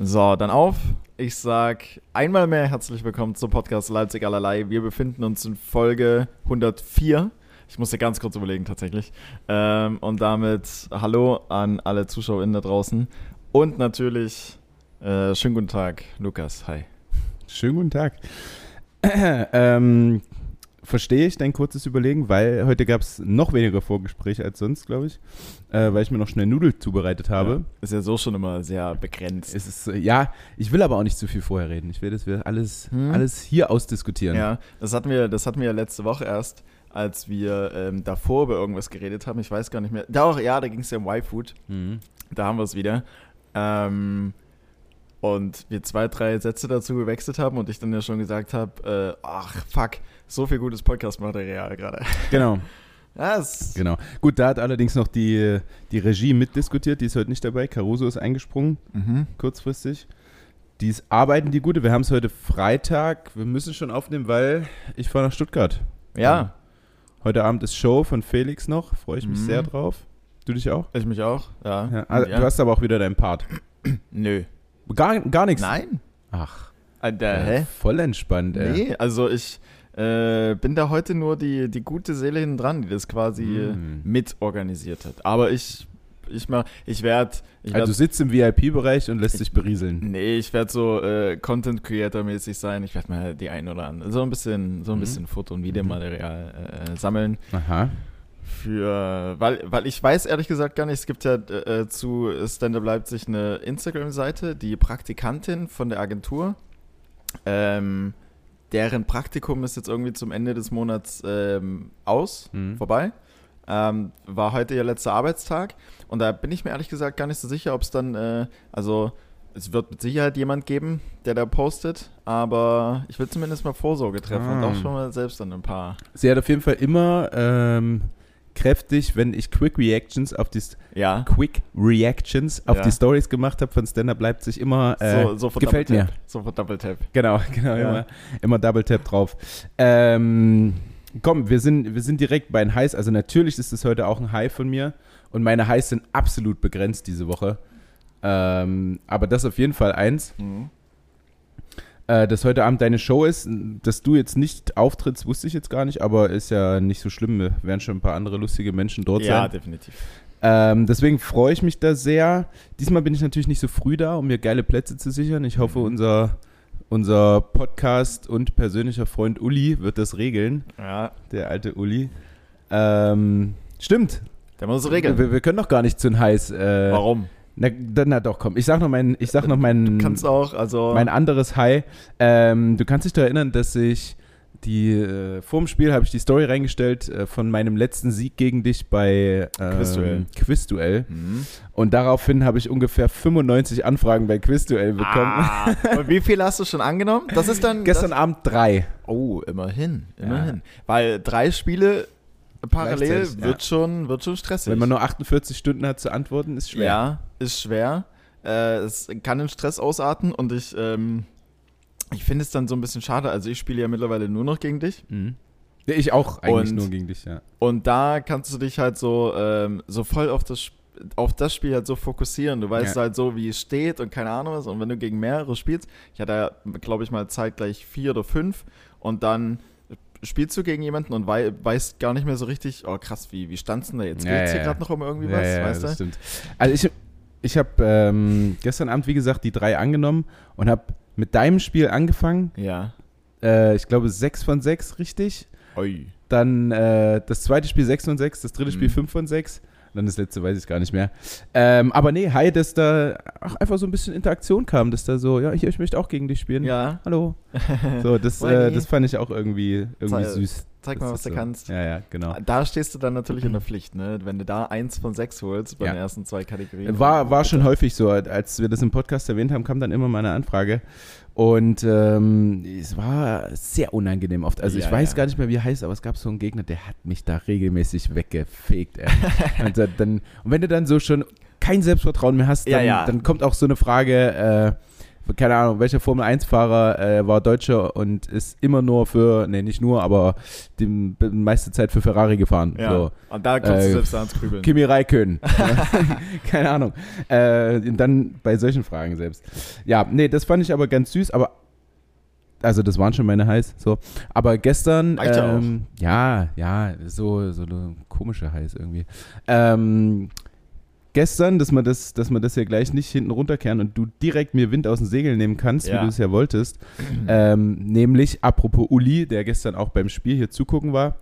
So, dann auf. Ich sag einmal mehr herzlich willkommen zum Podcast Leipzig allerlei. Wir befinden uns in Folge 104. Ich musste ganz kurz überlegen, tatsächlich. Ähm, und damit Hallo an alle ZuschauerInnen da draußen. Und natürlich äh, schönen guten Tag, Lukas. Hi. Schönen guten Tag. ähm, verstehe ich dein kurzes Überlegen, weil heute gab es noch weniger Vorgespräche als sonst, glaube ich, äh, weil ich mir noch schnell Nudeln zubereitet habe. Ja, ist ja so schon immer sehr begrenzt. Es ist, äh, ja, ich will aber auch nicht zu viel vorher reden. Ich will, dass wir alles, hm. alles hier ausdiskutieren. Ja, das hatten, wir, das hatten wir ja letzte Woche erst, als wir ähm, davor über irgendwas geredet haben. Ich weiß gar nicht mehr. Da auch, ja, da ging es ja um Y-Food. Mhm. Da haben wir es wieder. Ähm, und wir zwei, drei Sätze dazu gewechselt haben und ich dann ja schon gesagt habe, äh, ach fuck, so viel gutes Podcast-Material gerade. Genau. Das genau. Gut, da hat allerdings noch die, die Regie mitdiskutiert, die ist heute nicht dabei. Caruso ist eingesprungen, mhm. kurzfristig. Die ist arbeiten die gute. Wir haben es heute Freitag. Wir müssen schon aufnehmen, weil ich fahre nach Stuttgart. Ja. Heute Abend ist Show von Felix noch. Freue ich mich mhm. sehr drauf. Du dich auch? Ich mich auch, ja. ja. Also, ja. Du hast aber auch wieder deinen Part. Nö. Gar, gar nichts? Nein. Ach. Alter, hä? Voll entspannt, ey. Nee, also ich äh, bin da heute nur die, die gute Seele hinten dran, die das quasi mm. mit organisiert hat. Aber ich ich mach, ich werde. Also also du sitzt im VIP-Bereich und lässt ich, dich berieseln. Nee, ich werde so äh, Content Creator-mäßig sein. Ich werde mal die ein oder andere, so ein bisschen, so ein mhm. bisschen Foto- und Videomaterial äh, sammeln. Aha. Für, weil, weil ich weiß ehrlich gesagt gar nicht, es gibt ja äh, zu Stand-Up Leipzig eine Instagram-Seite, die Praktikantin von der Agentur. Ähm, deren Praktikum ist jetzt irgendwie zum Ende des Monats ähm, aus, mhm. vorbei. Ähm, war heute ihr letzter Arbeitstag und da bin ich mir ehrlich gesagt gar nicht so sicher, ob es dann, äh, also es wird mit Sicherheit jemand geben, der da postet, aber ich will zumindest mal Vorsorge treffen ah. und auch schon mal selbst dann ein paar. Sie hat auf jeden Fall immer ähm, kräftig, wenn ich Quick Reactions auf die ja. Quick Reactions auf ja. die Stories gemacht habe von Stand Up Leipzig immer äh, so, so gefällt mir. Sofort Double Tap. Genau, genau, ja. immer, immer Double Tap drauf. Ähm, komm, wir sind, wir sind direkt bei den Highs. Also natürlich ist es heute auch ein High von mir und meine Highs sind absolut begrenzt diese Woche. Ähm, aber das auf jeden Fall eins. Mhm äh, dass heute Abend deine Show ist. Dass du jetzt nicht auftrittst, wusste ich jetzt gar nicht, aber ist ja nicht so schlimm. Wir werden schon ein paar andere lustige Menschen dort ja, sein. Ja, definitiv. Ähm, deswegen freue ich mich da sehr. Diesmal bin ich natürlich nicht so früh da, um mir geile Plätze zu sichern. Ich hoffe, mhm. unser, unser Podcast und persönlicher Freund Uli wird das regeln. Ja. Der alte Uli. Ähm, stimmt. Der muss es regeln. Wir, wir, können doch gar nicht zu heiß. Äh, Warum? Na, na doch, komm. Ich sag noch mein, ich sag noch mein, du kannst auch, also mein anderes High. Ähm, du kannst dich da erinnern, dass ich die äh, vor dem Spiel habe ich die Story reingestellt äh, von meinem letzten Sieg gegen dich bei ähm, Quizduell. Quizduell. Mhm. Und daraufhin habe ich ungefähr 95 Anfragen bei Quizduell bekommen. Ah, und wie viel hast du schon angenommen? Das ist dann gestern Abend drei. Oh, immerhin, immerhin. Ja. Weil drei Spiele parallel wird, ja. schon, wird schon stressig. Wenn man nur 48 Stunden hat zu antworten, ist schwer. Ja, ist schwer. Äh, es kann den Stress ausarten und ich, ähm, ich finde es dann so ein bisschen schade. Also ich spiele ja mittlerweile nur noch gegen dich. Mhm. Ich auch eigentlich und, nur gegen dich, ja. Und da kannst du dich halt so, ähm, so voll auf das, auf das Spiel halt so fokussieren. Du weißt ja. halt so, wie es steht und keine Ahnung was. Und wenn du gegen mehrere spielst, ich hatte ja, glaube ich, mal zeitgleich vier oder fünf und dann spielst du gegen jemanden und wei weißt gar nicht mehr so richtig, oh krass, wie, wie stand's denn da jetzt? Ja, Geht's hier gerade noch um irgendwie was, ja, weißt das du? Stimmt. Also ich, ich habe ähm, gestern Abend, wie gesagt, die drei angenommen und habe mit deinem Spiel angefangen. Ja. Äh, ich glaube sechs von sechs, richtig. Oi. Dann äh, das zweite Spiel 6 von 6, das dritte Spiel 5 mhm. von 6. Dann das letzte weiß ich gar nicht mehr. Ähm, aber nee, hi, dass da auch einfach so ein bisschen Interaktion kam, dass da so, ja, ich, ich möchte auch gegen dich spielen. Ja. Hallo. So, das, äh, das fand ich auch irgendwie, irgendwie süß. Zeig mal, was du so. kannst. Ja, ja, genau. Da stehst du dann natürlich in der Pflicht, ne? Wenn du da eins von sechs holst bei ja. den ersten zwei Kategorien. War, war schon häufig so. Als wir das im Podcast erwähnt haben, kam dann immer mal eine Anfrage. Und ähm, es war sehr unangenehm oft. Also ja, ich weiß ja. gar nicht mehr, wie er heißt, aber es gab so einen Gegner, der hat mich da regelmäßig weggefegt. und, dann, und wenn du dann so schon kein Selbstvertrauen mehr hast, dann, ja, dann kommt auch so eine Frage, äh, keine Ahnung, welcher Formel-1-Fahrer äh, war Deutscher und ist immer nur für, nee, nicht nur, aber die meiste Zeit für Ferrari gefahren. Ja. So. Und da kommst Äh, du selbst ans Grübeln. Kimi Räikkönen. keine Ahnung. Äh, dann bei solchen Fragen selbst. Ja, nee, das fand ich aber ganz süß, aber also das waren schon meine Highs, so. Aber gestern, ähm, ja, ja, so, so eine komische Highs irgendwie. Ähm, gestern, dass wir das, dass wir das ja gleich nicht hinten runterkehren und du direkt mir Wind aus den Segeln nehmen kannst, Ja. wie du es ja wolltest. ähm, nämlich, apropos Uli, der gestern auch beim Spiel hier zugucken war.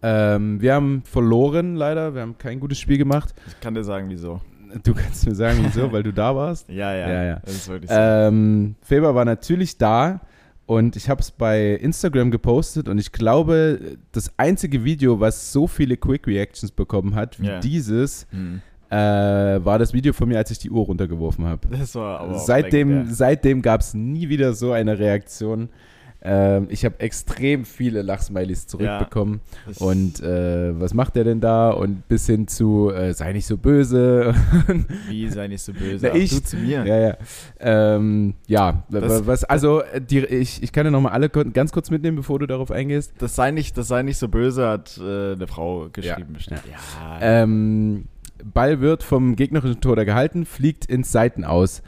Ähm, wir haben verloren, leider. Wir haben kein gutes Spiel gemacht. Ich kann dir sagen, wieso. Du kannst mir sagen, wieso, weil du da warst. Ja, ja. Ja, ja. Das ist wirklich so. Ähm, Feber war natürlich da und ich habe es bei Instagram gepostet und ich glaube, das einzige Video, was so viele Quick Reactions bekommen hat wie Ja. dieses, Hm. Äh, war das Video von mir, als ich die Uhr runtergeworfen habe. Das war aber auch Seitdem, legendär. seitdem gab es nie wieder so eine Reaktion. Ähm, ich habe extrem viele Lachsmilies zurückbekommen. Das- Und äh, was macht der denn da? Und bis hin zu, äh, sei nicht so böse. Wie sei nicht so böse. Na, Ach, ich- du zu mir. Ja, ja. Ähm, ja, Das- was, also, äh, die, ich, ich kann ja nochmal alle ganz kurz mitnehmen, bevor du darauf eingehst. Das sei nicht, das sei nicht so böse, hat äh, eine Frau geschrieben. Ja. bestimmt. Ja. Ähm, Ball wird vom gegnerischen Tor gehalten, fliegt ins Seiten aus.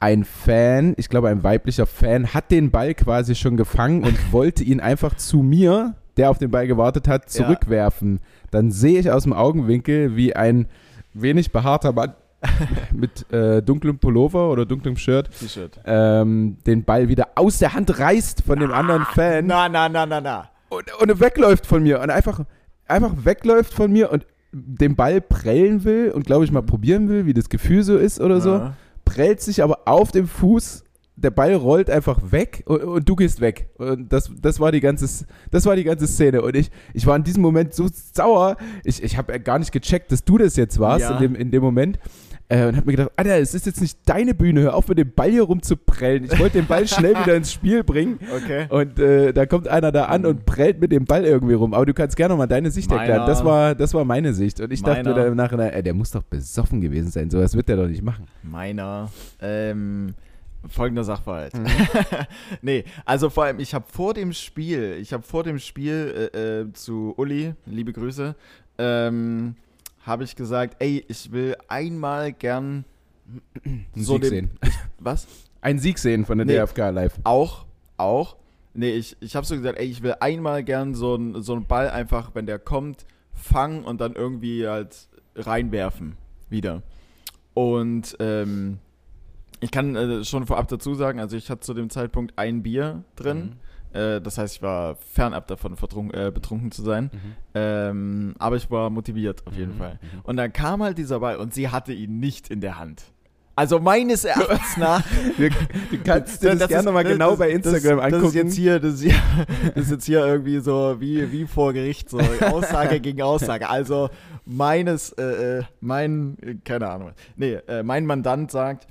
Ein Fan, ich glaube ein weiblicher Fan, hat den Ball quasi schon gefangen und wollte ihn einfach zu mir, der auf den Ball gewartet hat, Ja. zurückwerfen. Dann sehe ich aus dem Augenwinkel, wie ein wenig behaarter Mann mit äh, dunklem Pullover oder dunklem Shirt T-Shirt. ähm, den Ball wieder aus der Hand reißt von dem anderen Fan Na, na, na, na, na. und, und wegläuft von mir und einfach, einfach wegläuft von mir und den Ball prellen will und glaube ich mal probieren will, wie das Gefühl so ist oder so, Ja. prellt sich aber auf dem Fuß, der Ball rollt einfach weg und, und du gehst weg. Und das, das, war die ganze, das war die ganze Szene. Und ich, ich war in diesem Moment so sauer, ich, ich habe gar nicht gecheckt, dass du das jetzt warst Ja. in, dem, in dem Moment. Äh, und hab mir gedacht, Alter, es ist jetzt nicht deine Bühne, hör auf mit dem Ball hier rumzuprellen. Ich wollte den Ball schnell wieder ins Spiel bringen. Okay. Und äh, da kommt einer da an und prellt mit dem Ball irgendwie rum. Aber du kannst gerne mal deine Sicht Meiner- erklären. Das war, das war meine Sicht. Und ich dachte mir Meiner- dann im Nachhinein, ey, der muss doch besoffen gewesen sein. So was wird der doch nicht machen. Meiner. Ähm, folgender Sachverhalt. Mhm. nee, also vor allem, ich habe vor dem Spiel, ich habe vor dem Spiel äh, äh, zu Uli, liebe Grüße, ähm, habe ich gesagt, ey, ich will einmal gern Einen so Sieg den, sehen. Was? Einen Sieg sehen von der Nee. DFK live. Auch, auch. Nee, ich, ich habe so gesagt, ey, ich will einmal gern so einen so einen Ball einfach, wenn der kommt, fangen und dann irgendwie halt reinwerfen. Wieder. Und ähm, ich kann äh, schon vorab dazu sagen, also ich hatte zu dem Zeitpunkt ein Bier drin. Äh, das heißt, ich war fernab davon, äh, betrunken zu sein. Ähm, aber ich war motiviert auf jeden Mhm. Fall. Und dann kam halt dieser Ball und sie hatte ihn nicht in der Hand. Also meines Erachtens nach Du kannst dir das, gerne nochmal das- genau das- bei Instagram das, angucken. Das ist jetzt hier, das ist, hier, das ist jetzt hier irgendwie so wie, wie vor Gericht, so Aussage gegen Aussage. Also meines, äh, äh, mein, keine Ahnung, nee, äh, mein Mandant sagt,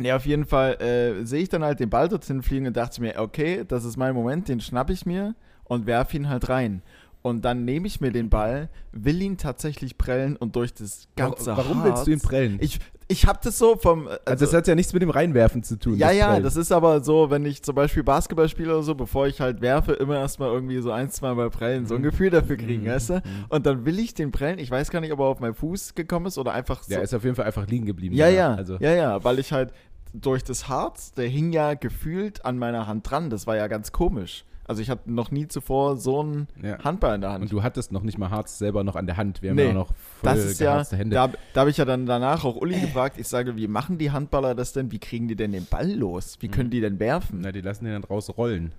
nee, auf jeden Fall äh, sehe ich dann halt den Ball dorthin fliegen und dachte mir, okay, das ist mein Moment, den schnapp ich mir und werfe ihn halt rein. Und dann nehme ich mir den Ball, will ihn tatsächlich prellen und durch das ganze Warum Harz, willst du ihn prellen? Ich, ich habe das so vom... also, das hat ja nichts mit dem Reinwerfen zu tun. Ja, ja, Prellen. das ist aber so, wenn ich zum Beispiel Basketball spiele oder so, bevor ich halt werfe, immer erstmal irgendwie so ein, zwei Mal prellen, so ein Mhm. Gefühl dafür kriegen, Mhm. weißt du? Mhm. Und dann will ich den prellen, ich weiß gar nicht, ob er auf meinen Fuß gekommen ist oder einfach so. Der ist auf jeden Fall einfach liegen geblieben. ja, ja, Also, ja, ja, weil ich halt durch das Harz, der hing ja gefühlt an meiner Hand dran, das war ja ganz komisch. Also ich hatte noch nie zuvor so einen Ja. Handball in der Hand. Und du hattest noch nicht mal Harz selber noch an der Hand. Wir haben Nee, ja noch voll das ist ja, Hände. da, da habe ich ja dann danach auch Uli gefragt, ich sage, wie machen die Handballer das denn? Wie kriegen die denn den Ball los? Wie Mhm. können die denn werfen? Na, die lassen den dann raus rollen.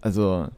Also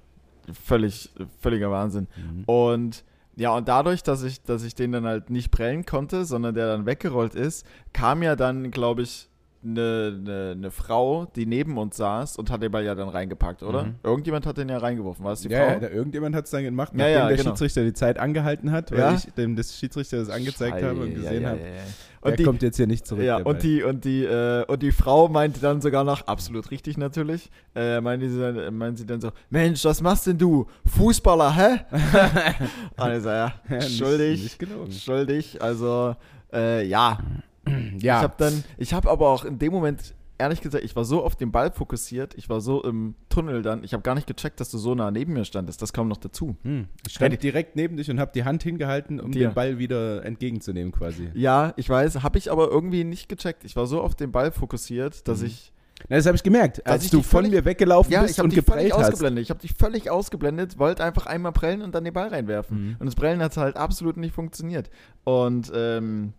völlig, völliger Wahnsinn. Mhm. Und ja, und dadurch, dass ich, dass ich den dann halt nicht prellen konnte, sondern der dann weggerollt ist, kam ja dann, glaube ich, eine ne, ne Frau, die neben uns saß und hat den Ball ja dann reingepackt, oder? Mhm. Irgendjemand hat den ja reingeworfen. War es die Ja, Frau? ja, da, irgendjemand hat es dann gemacht, Ja, nachdem ja, der genau. Schiedsrichter die Zeit angehalten hat, weil Ja? ich dem das Schiedsrichter das angezeigt habe und gesehen habe, der Und die, kommt jetzt hier nicht zurück. ja, und die, und, die, äh, und die Frau meinte dann sogar noch, absolut richtig natürlich, äh, meinte, sie dann, meinte sie dann so, Mensch, was machst denn du? Fußballer, hä? und ich so, ja, Ja, nicht- schuldig, Nicht gelogen. schuldig, also, äh, ja, Ja, Ich habe dann, ich habe aber auch in dem Moment ehrlich gesagt, ich war so auf den Ball fokussiert, ich war so im Tunnel dann, ich habe gar nicht gecheckt, dass du so nah neben mir standest. Das kam noch dazu. Hm. Ich stand Hätte- direkt neben dich und habe die Hand hingehalten, um Dir. den Ball wieder entgegenzunehmen quasi. Ja, ich weiß, habe ich aber irgendwie nicht gecheckt. Ich war so auf den Ball fokussiert, dass Mhm. ich. Na, das habe ich gemerkt, als ich du von völlig- mir weggelaufen Ja, bist ich habe und dich völlig geprellt hast. ausgeblendet. Ich habe dich völlig ausgeblendet, wollte einfach einmal prellen und dann den Ball reinwerfen. Mhm. Und das Prellen hat halt absolut nicht funktioniert. Und ähm,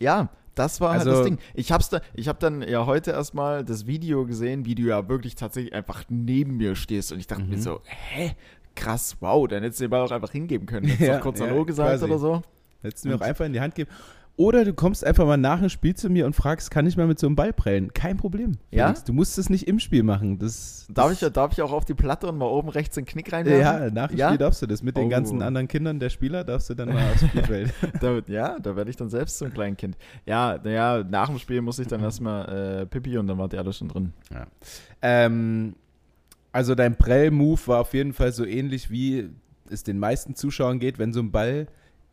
ja, das war halt Also- das Ding. Ich hab's da, ich habe dann ja heute erstmal das Video gesehen, wie du ja wirklich tatsächlich einfach neben mir stehst. Und ich dachte Mhm. mir so, hä? Krass, wow, dann hättest du den Ball auch einfach hingeben können. Hättest Ja, kurz ja, Hallo gesagt quasi. oder so. Hättest du mir auch einfach in die Hand geben. Oder du kommst einfach mal nach dem Spiel zu mir und fragst, kann ich mal mit so einem Ball prellen? Kein Problem. Ja? Felix. Du musst es nicht im Spiel machen. Das, Darf das, ich, darf ich auch auf die Platte und mal oben rechts den Knick reinwerfen? Ja, nach dem Ja? Spiel darfst du das. Mit den Oh. ganzen anderen Kindern der Spieler darfst du dann mal aufs Spielfeld. Da, ja, da werde ich dann selbst zum kleinen Kind. Ja, naja, nach dem Spiel muss ich dann erstmal äh, Pipi und dann war die alle schon drin. ähm, also dein Prell-Move war auf jeden Fall so ähnlich, wie es den meisten Zuschauern geht, wenn so ein Ball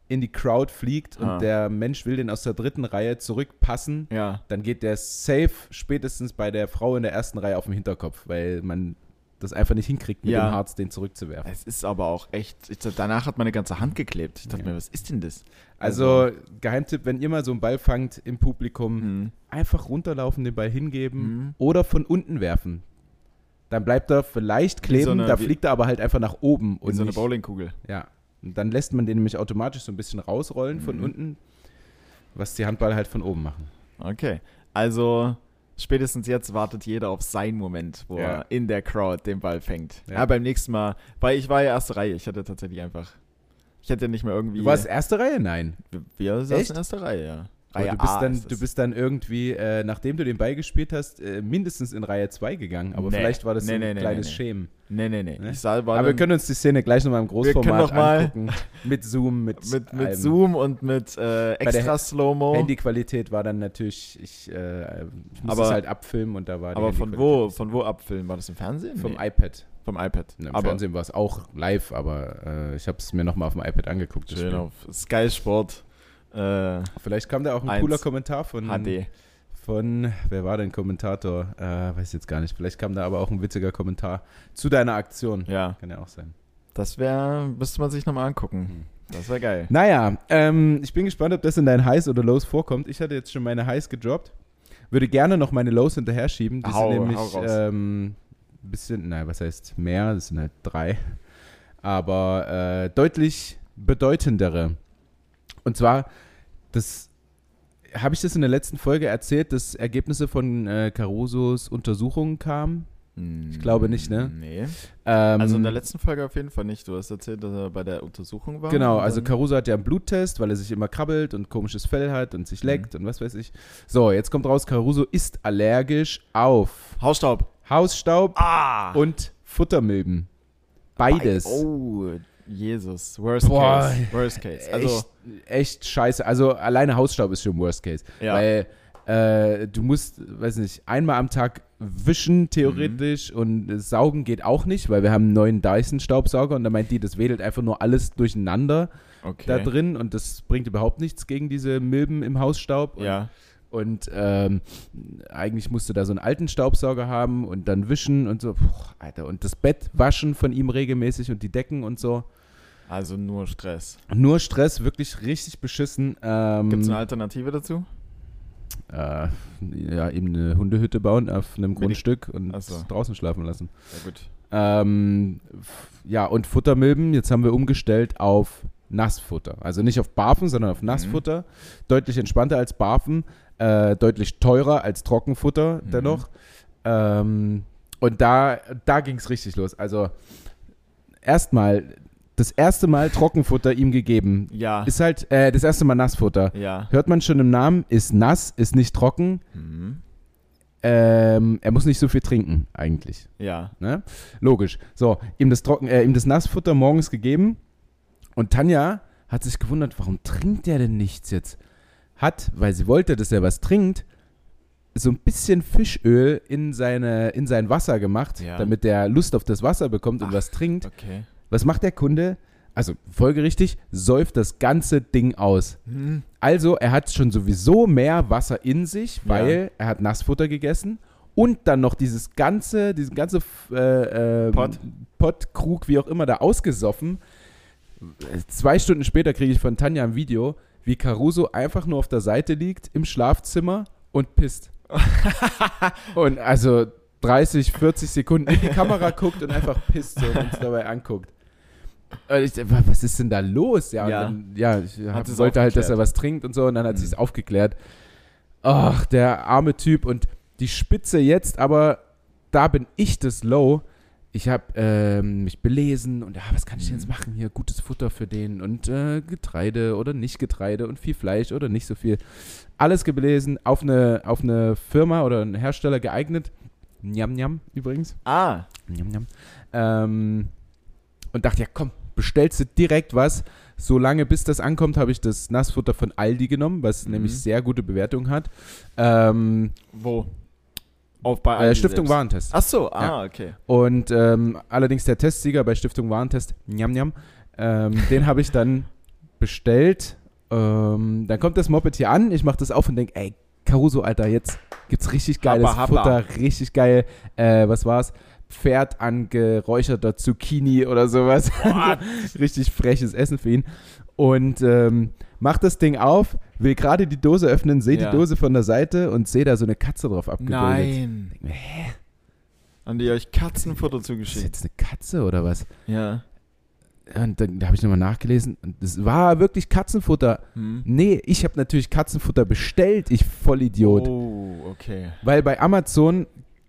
in die Crowd fliegt und Ah. der Mensch will den aus der dritten Reihe zurückpassen, Ja. dann geht der safe spätestens bei der Frau in der ersten Reihe auf den Hinterkopf, weil man das einfach nicht hinkriegt, mit Ja. dem Harz den zurückzuwerfen. Es ist aber auch echt, ich, danach hat meine ganze Hand geklebt. Ich dachte Ja. mir, was ist denn das? Also, Geheimtipp, wenn ihr mal so einen Ball fangt im Publikum, hm, einfach runterlaufen, den Ball hingeben Mhm. oder von unten werfen. Dann bleibt er vielleicht kleben, so eine- da fliegt er aber halt einfach nach oben. Und so eine Bowlingkugel. Ja. Und dann lässt man den nämlich automatisch so ein bisschen rausrollen von Mhm. unten, was die Handballer halt von oben machen. Okay. Also, spätestens jetzt wartet jeder auf seinen Moment, wo Ja. er in der Crowd den Ball fängt. Ja. Ja. beim nächsten Mal, weil ich war ja erste Reihe. Ich hatte tatsächlich einfach, ich hätte nicht mehr irgendwie. Du warst erste Reihe? Nein. wir saßen Echt? in erster Reihe, ja. Reihe du bist, A dann, du bist dann irgendwie, äh, nachdem du den Ball gespielt hast, äh, mindestens in Reihe 2 gegangen. Aber Nee. vielleicht war das Nee, ein nee, kleines. Schämen. Nee, nee, nee. Ne? Sah, Aber wir können uns die Szene gleich nochmal im Großformat mal- angucken. Mit Zoom, mit, mit, mit allem. Zoom und mit äh, extra Slow-Mo. Handyqualität war dann natürlich, ich, äh, ich musste es halt abfilmen und da war die Aber von wo, von wo abfilmen? War das im Fernsehen? Vom iPad. vom iPad. Ne, Im aber Fernsehen war es auch live, aber äh, ich habe es mir nochmal auf dem iPad angeguckt. schön auf Sky Sport äh, Vielleicht kam da auch ein Eins. cooler Kommentar von, HD. von, wer war denn Kommentator? Äh, weiß jetzt gar nicht. Vielleicht kam da aber auch ein witziger Kommentar zu deiner Aktion. Ja, Kann ja auch sein. das wäre, müsste man sich nochmal angucken. Das wäre geil. Naja, ähm, ich bin gespannt, ob das in deinen Highs oder Lows vorkommt. Ich hatte jetzt schon meine Highs gedroppt. Würde gerne noch meine Lows hinterher schieben. Die Hau- sind nämlich raus. ähm, ein bisschen, nein, was heißt mehr? Das sind halt drei. Aber äh, deutlich bedeutendere. Und zwar, das habe ich das in der letzten Folge erzählt, dass Ergebnisse von äh, Carusos Untersuchungen kamen. Ich glaube nicht, ne? Nee. Ähm, Also in der letzten Folge auf jeden Fall nicht. Du hast erzählt, dass er bei der Untersuchung war. Genau, also Caruso hat ja einen Bluttest, weil er sich immer krabbelt und komisches Fell hat und sich Mhm. leckt und was weiß ich. So, jetzt kommt raus, Caruso ist allergisch auf Hausstaub. Hausstaub Ah! und Futtermilben. Beides. Oh, Jesus. Worst Boah, case. Worst case. Also, echt, echt scheiße. Also alleine Hausstaub ist schon Worst Case. ja. Weil äh, du musst, weiß nicht, einmal am Tag wischen theoretisch Mhm. und äh, saugen geht auch nicht, weil wir haben einen neuen Dyson-Staubsauger und da meint die, das wedelt einfach nur alles durcheinander okay. da drin und das bringt überhaupt nichts gegen diese Milben im Hausstaub. Ja. und ähm, eigentlich musst du da so einen alten Staubsauger haben und dann wischen und so. Puh, Alter, und das Bett waschen von ihm regelmäßig und die Decken und so. Also nur Stress. Nur Stress, wirklich richtig beschissen. Ähm, Gibt es eine Alternative dazu? äh, ja, eben eine Hundehütte bauen auf einem Mit die- Grundstück und so. draußen schlafen lassen. Ja, gut. Ähm, ja, und Futtermilben, jetzt haben wir umgestellt auf Nassfutter. Also nicht auf Barfen, sondern auf Nassfutter. Deutlich entspannter als Barfen, äh, deutlich teurer als Trockenfutter Mhm. dennoch. Ähm, und da, da ging es richtig los. Also erstmal, das erste Mal Trockenfutter ihm gegeben. Ja. Ist halt, äh, das erste Mal Nassfutter. ja. Hört man schon im Namen, ist nass, ist nicht trocken. Mhm. Ähm, er muss nicht so viel trinken, eigentlich. Ja. Ne? Logisch. So, ihm das, Trocken, äh, ihm das Nassfutter morgens gegeben. Und Tanja hat sich gewundert, warum trinkt der denn nichts jetzt? Hat, weil sie wollte, dass er was trinkt, so ein bisschen Fischöl in, seine, in sein Wasser gemacht, Ja. damit der Lust auf das Wasser bekommt und Ach. was trinkt. Okay. Was macht der Kunde? also folgerichtig, säuft das ganze Ding aus. Hm. Also, er hat schon sowieso mehr Wasser in sich, weil Ja. er hat Nassfutter gegessen und dann noch dieses ganze, diesen ganze äh, äh, Pott. Pott, Krug, wie auch immer, da ausgesoffen. Zwei Stunden später kriege ich von Tanja ein Video, wie Caruso einfach nur auf der Seite liegt im Schlafzimmer und pisst. und also 30, 40 Sekunden in die Kamera guckt und einfach pisst so, und uns dabei anguckt. Und ich, was ist denn da los? Ja, Ja. dann, ja ich hab, wollte halt, dass er was trinkt und so, und dann hat Mhm. sie es aufgeklärt. Ach, der arme Typ. Und die Spitze jetzt, aber da bin ich das Low. Ich habe ähm, mich belesen und ja, was kann ich denn jetzt Mhm. machen hier? Gutes Futter für den und äh, Getreide oder nicht Getreide und viel Fleisch oder nicht so viel. Alles gelesen, auf eine, auf eine Firma oder einen Hersteller geeignet. Njam, njam übrigens. Ah, Njam, njam. Ähm, und dachte, ja komm, bestellst du direkt was. Solange bis das ankommt, habe ich das Nassfutter von Aldi genommen, was Mhm. nämlich sehr gute Bewertung hat. Ähm, wo? Auf bei äh, Stiftung selbst. Warentest. Ach so, ah, okay. Und ähm, allerdings der Testsieger bei Stiftung Warentest, njam, njam, ähm, den habe ich dann bestellt. Ähm, dann kommt das Moped hier an, ich mache das auf und denke, ey, Caruso, Alter, jetzt gibt's richtig geiles Happa, happa. Futter, richtig geil. Äh, was war's? Pferd angeräucherter Zucchini oder sowas. richtig freches Essen für ihn. Und ähm, mach das Ding auf, will gerade die Dose öffnen, sehe Ja. die Dose von der Seite und sehe da so eine Katze drauf abgebildet. Nein. Mir, Hä? Haben die euch Katzenfutter Ist zugeschickt? jetzt eine Katze oder was? Ja. Und dann da habe ich nochmal nachgelesen und das war wirklich Katzenfutter. Hm. Nee, ich habe natürlich Katzenfutter bestellt, ich Vollidiot. Oh, okay. Weil bei Amazon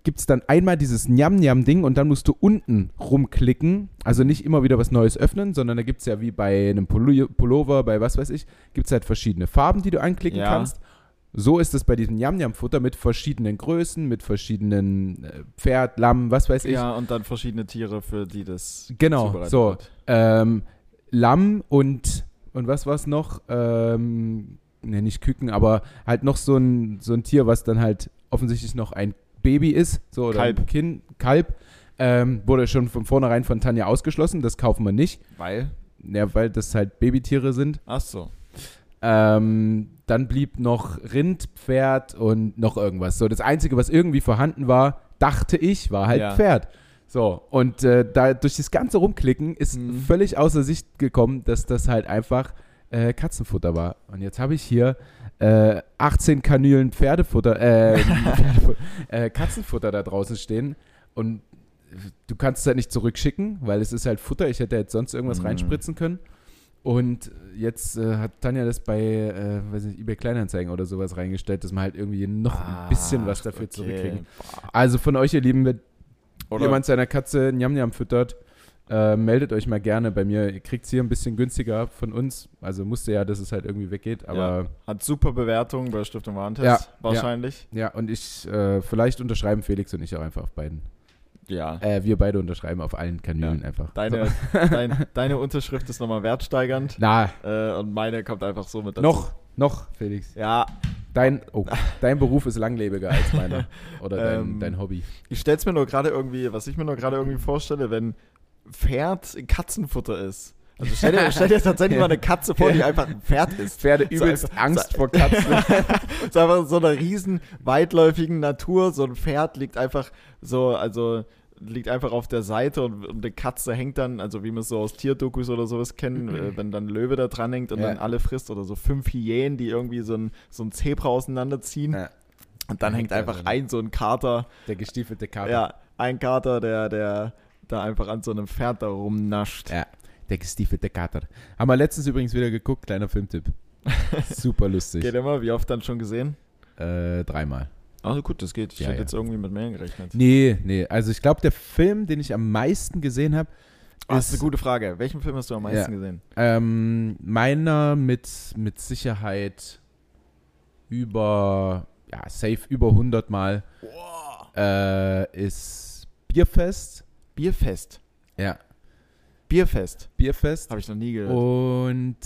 gibt es dann einmal dieses Njam-Njam-Ding und dann musst du unten rumklicken. Also nicht immer wieder was Neues öffnen, sondern da gibt es ja wie bei einem Pullo- Pullover, bei was weiß ich, gibt es halt verschiedene Farben, die du anklicken Ja. kannst. So ist es bei diesem Njam-Njam-Futter mit verschiedenen Größen, mit verschiedenen äh, Pferd, Lamm, was weiß ich. Ja, und dann verschiedene Tiere, für die das Genau, so. Ähm, Lamm und, und was war es noch? Ähm, ne, nicht Küken, aber halt noch so ein, so ein Tier, was dann halt offensichtlich noch ein Baby ist. So, oder Kalb. Kind, Kalb. Ähm, wurde schon von vornherein von Tanja ausgeschlossen. Das kaufen wir nicht. Weil? Ja, weil das halt Babytiere sind. Ach so. Ähm, dann blieb noch Rind, Pferd und noch irgendwas. So, das Einzige, was irgendwie vorhanden war, dachte ich, war halt Ja. Pferd. So, und äh, da durch das ganze Rumklicken ist Mhm. völlig außer Sicht gekommen, dass das halt einfach äh, Katzenfutter war. Und jetzt habe ich hier äh, 18 Kanülen Pferdefutter, äh, Pferdefutter, äh, Katzenfutter da draußen stehen und du kannst es halt nicht zurückschicken, weil es ist halt Futter. Ich hätte jetzt sonst irgendwas Mhm. reinspritzen können. Und jetzt äh, hat Tanja das bei, äh, weiß nicht, eBay Kleinanzeigen oder sowas reingestellt, dass man halt irgendwie noch ein bisschen was Ach, dafür okay. zurückkriegen. Also von euch, ihr Lieben, wenn jemand seiner Katze Njam-Njam füttert, äh, meldet euch mal gerne bei mir. Ihr kriegt es hier ein bisschen günstiger von uns. Also musste ja, dass es halt irgendwie weggeht. Aber hat super Bewertungen bei Stiftung Warentest. Ja, wahrscheinlich. ja, und ich, äh, vielleicht unterschreiben Felix und ich auch einfach auf beiden. Ja. Äh, wir beide unterschreiben auf allen Kanälen einfach. Deine, So. dein, deine Unterschrift ist nochmal wertsteigernd Na, äh, und meine kommt einfach so mit dazu. noch, noch, Felix. Ja, Dein, oh, dein Beruf ist langlebiger als meiner. Oder dein, Ähm, dein Hobby. ich stell's mir nur gerade irgendwie, was ich mir nur gerade irgendwie vorstelle, wenn Pferd Katzenfutter ist. Also stell dir, stell dir tatsächlich mal eine Katze vor, die einfach ein Pferd ist. Pferde So übelst einfach- Angst so- vor Katzen. Ist einfach so einer riesen weitläufigen Natur. So ein Pferd liegt einfach so, also liegt einfach auf der Seite und, und eine Katze hängt dann, also wie wir es so aus Tierdokus oder sowas kennen, äh, wenn dann Löwe da dran hängt und Ja. dann alle frisst oder so fünf Hyänen, die irgendwie so ein, so ein Zebra auseinanderziehen. Ja. Und dann Da hängt einfach ein so ein Kater, Der gestiefelte Kater. ja, ein Kater, der, der da einfach an so einem Pferd da rumnascht. Ja, der gestiefelte Kater. Haben wir letztens übrigens wieder geguckt, kleiner Filmtipp. Super lustig. Geht immer, wie oft dann schon gesehen? Äh, dreimal. Also gut, das geht. Ich Ja, hätte ja. jetzt irgendwie mit mehr gerechnet. Nee, nee. Also ich glaube, der Film, den ich am meisten gesehen habe, Ah, das ist eine gute Frage. Welchen Film hast du am meisten Ja. gesehen? ähm, meiner mit, mit Sicherheit über, ja, safe über 100 Mal äh, ist Bierfest. Bierfest. Ja, Bierfest. Bierfest. Habe ich noch nie gehört. Und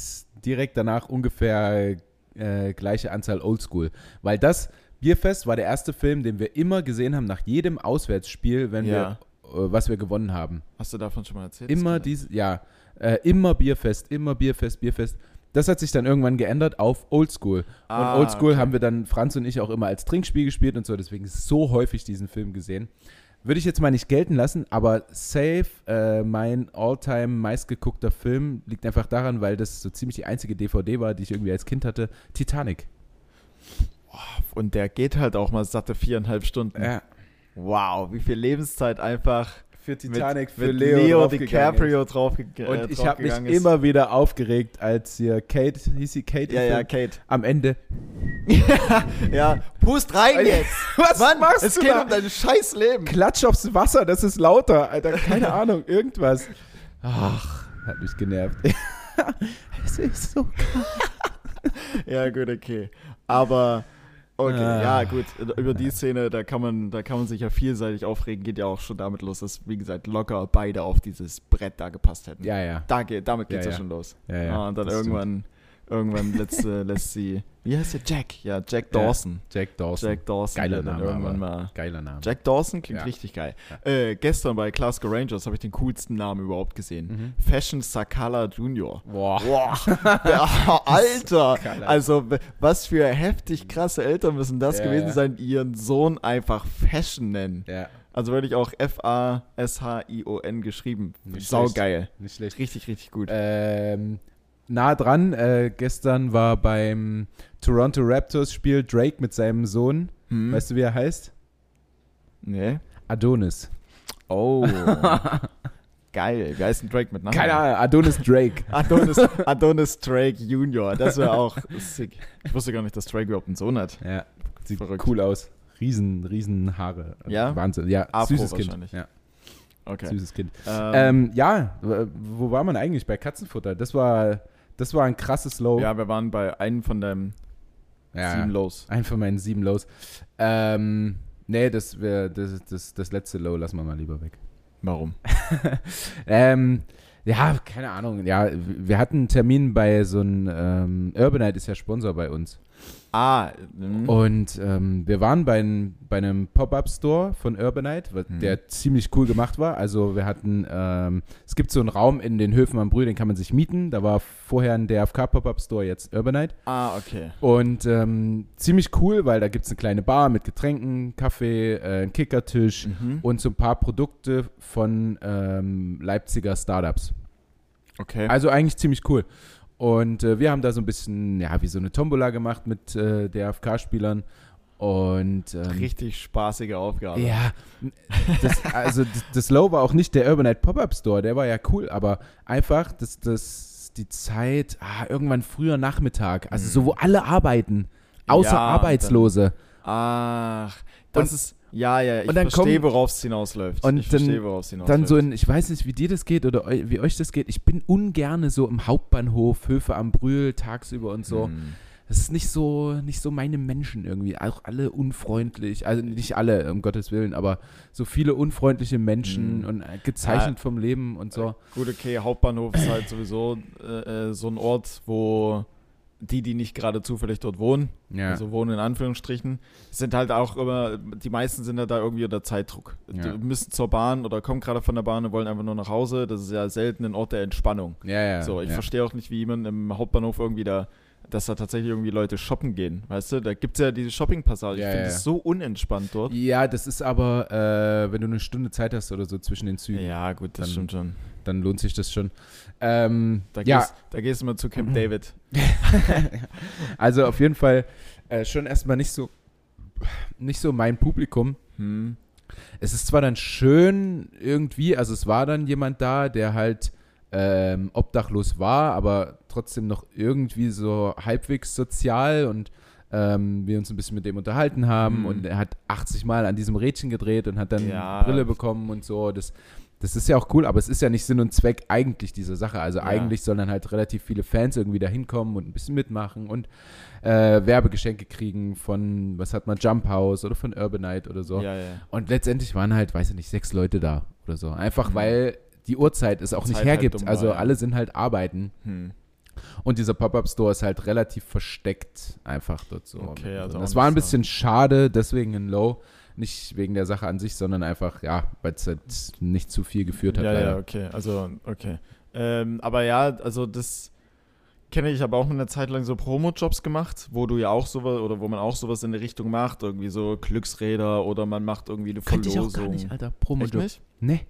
direkt danach ungefähr äh, gleiche Anzahl Oldschool. Weil das Bierfest war der erste Film, den wir immer gesehen haben nach jedem Auswärtsspiel, wenn Ja. wir was wir gewonnen haben. Hast du davon schon mal erzählt? Immer diese, ja, äh, immer Bierfest, immer Bierfest, Bierfest. Das hat sich dann irgendwann geändert auf Oldschool. Ah, und Oldschool okay. haben wir dann, Franz und ich, auch immer als Trinkspiel gespielt und so, deswegen so häufig diesen Film gesehen. Würde ich jetzt mal nicht gelten lassen, aber safe, äh, mein all-time meistgeguckter Film liegt einfach daran, weil das so ziemlich die einzige DVD war, die ich irgendwie als Kind hatte. Titanic. Und der geht halt auch mal satte viereinhalb Stunden. Ja. Wow, wie viel Lebenszeit einfach Für mit, mit Leo, DiCaprio draufge äh, Und ich habe mich ist. immer wieder aufgeregt, als hier Kate, hieß sie Kate? Ja, ja? Kate. Am Ende. ja, pust rein jetzt. Was Mann, machst es du geht da? um dein scheiß Leben. Klatsch aufs Wasser, das ist lauter, Alter. Keine Ahnung, irgendwas. Ach, hat mich genervt. es ist so. Ja, gut, okay. Aber okay, Ah. ja, gut, über die Szene, da kann man, da kann man sich ja vielseitig aufregen, geht ja auch schon damit los, dass, wie gesagt, locker beide auf dieses Brett da gepasst hätten. Ja, ja. Da geht, damit geht's Ja, ja, ja. schon los. Ja, ja, Ah, und dann das irgendwann, irgendwann lässt, sie- lässt sie, wie heißt der Jack? Ja, Jack Dawson. Jack Dawson. Jack Dawson. Geiler Name, irgendwann mal. Geiler Name. Jack Dawson klingt Ja. richtig geil. Äh, gestern bei Glasgow Rangers habe ich den coolsten Namen überhaupt gesehen. Mhm. Fashion Sakala Jr. Boah. Boah, ja, Alter! Also, was für heftig krasse Eltern müssen das Ja, gewesen ja. sein, ihren Sohn einfach Fashion nennen. Ja, Also wirklich auch F-A-S-H-I-O-N geschrieben. Nicht Saugeil. nicht schlecht. Richtig, richtig gut. Ähm, nah dran, äh, gestern war beim Toronto Raptors Spiel Drake mit seinem Sohn. Hm? Weißt du, wie er heißt? Nee. Adonis. Oh. Geil. Wie heißt denn Drake mit Namen? Keine Ahnung, Adonis Drake. Adonis, Adonis Drake Jr. Das wäre auch sick. Ich wusste gar nicht, dass Drake überhaupt einen Sohn hat. Ja, sieht Verrückt. cool aus. Riesen, riesen Haare. Also Ja? Wahnsinn. Ja, Afro süßes Kind. Ja, Okay. süßes Kind. Ähm, Ähm, ja, wo war man eigentlich? Bei Katzenfutter. Das war, das war ein krasses Low. ja, wir waren bei einem von deinen Ja, sieben Lows. Ein von meinen sieben Lows. Ähm, nee, das, wär, das, das, das letzte Low lassen wir mal lieber weg. Warum? Ähm, ja, keine Ahnung. Ja, wir hatten einen Termin bei so einem, ähm, Urbanite ist ja Sponsor bei uns. Ah, mhm. Und ähm, wir waren bei, ein, bei einem Pop-Up-Store von Urbanite, Mhm. der ziemlich cool gemacht war. Also wir hatten, ähm, es gibt so einen Raum in den Höfen am Brühl, den kann man sich mieten. Da war vorher ein DFK-Pop-Up-Store, jetzt Urbanite. ah, okay. Und ähm, ziemlich cool, weil da gibt es eine kleine Bar mit Getränken, Kaffee, äh, einen Kickertisch Mhm. und so ein paar Produkte von ähm, Leipziger Startups. Okay. Also eigentlich ziemlich cool. Und äh, wir haben da so ein bisschen, ja, wie so eine Tombola gemacht mit äh, DFK-Spielern. Und ähm, Richtig spaßige Aufgabe. ja, das, also das, das Low war auch nicht der Urbanite Pop-Up Store, der war ja cool, aber einfach das, das, die Zeit, ah, irgendwann früher Nachmittag, also so, wo alle arbeiten, außer Mhm. Ja, Arbeitslose. Ach, das Und- ist. Ja, ja, ich und dann verstehe, worauf es hinausläuft. Und ich dann- verstehe, worauf es hinausläuft. Dann so in, ich weiß nicht, wie dir das geht oder eu, wie euch das geht. Ich bin ungerne so im Hauptbahnhof, Höfe am Brühl, tagsüber und so. Hm. Das ist nicht so, nicht so meine Menschen irgendwie. Auch alle unfreundlich. Also nicht alle, um Gottes Willen, aber so viele unfreundliche Menschen Mhm. und äh, gezeichnet vom Leben und so. Gut, okay, Hauptbahnhof ist halt sowieso äh, äh, so ein Ort, wo die, die nicht gerade zufällig dort wohnen, Ja. also wohnen in Anführungsstrichen, sind halt auch immer, die meisten sind ja da irgendwie unter Zeitdruck. Ja. Die müssen zur Bahn oder kommen gerade von der Bahn und wollen einfach nur nach Hause. Das ist ja selten ein Ort der Entspannung. ja, ja. so, ich verstehe auch nicht, wie man im Hauptbahnhof irgendwie da, dass da tatsächlich irgendwie Leute shoppen gehen. Weißt du, da gibt es ja diese Shopping-Passage. Ja, ich finde ja. es so unentspannt dort. Ja, das ist aber, äh, wenn du eine Stunde Zeit hast oder so zwischen den Zügen, Ja, gut, das Dann- stimmt schon. dann lohnt sich das schon. Ähm, Da, ja, gehst, da gehst du mal zu Camp David. also auf jeden Fall äh, schon erstmal nicht so, nicht so mein Publikum. Hm. Es ist zwar dann schön irgendwie, also es war dann jemand da, der halt ähm, obdachlos war, aber trotzdem noch irgendwie so halbwegs sozial und ähm, wir uns ein bisschen mit dem unterhalten haben Mhm. und er hat 80 Mal an diesem Rädchen gedreht und hat dann Ja. Brille bekommen und so. Das, das ist ja auch cool, aber es ist ja nicht Sinn und Zweck eigentlich dieser Sache. Also Ja. eigentlich sollen dann halt relativ viele Fans irgendwie da hinkommen und ein bisschen mitmachen und äh, Werbegeschenke kriegen von, was hat man, Jump House oder von Urbanite oder so. Ja, ja. Und letztendlich waren halt, weiß ich nicht, sechs Leute da oder so. Einfach Mhm. weil die Uhrzeit es auch nicht Zeit halt hergibt. war, also alle sind halt arbeiten. Hm. Und dieser Pop-Up-Store ist halt relativ versteckt einfach dort so. Okay, also das nicht war ein bisschen schade, deswegen ein Low. Nicht wegen der Sache an sich, sondern einfach, ja, weil es halt nicht zu viel geführt hat. Ja, leider. ja, okay. Also, okay. Ähm, aber ja, also das kenne ich, ich habe auch eine Zeit lang so Promo-Jobs gemacht, wo du ja auch sowas oder wo man auch sowas in der Richtung macht, irgendwie so Glücksräder oder man macht irgendwie eine Könnte ich Verlosung. auch gar nicht, Alter. Echt Promo-Job. nicht? Nee.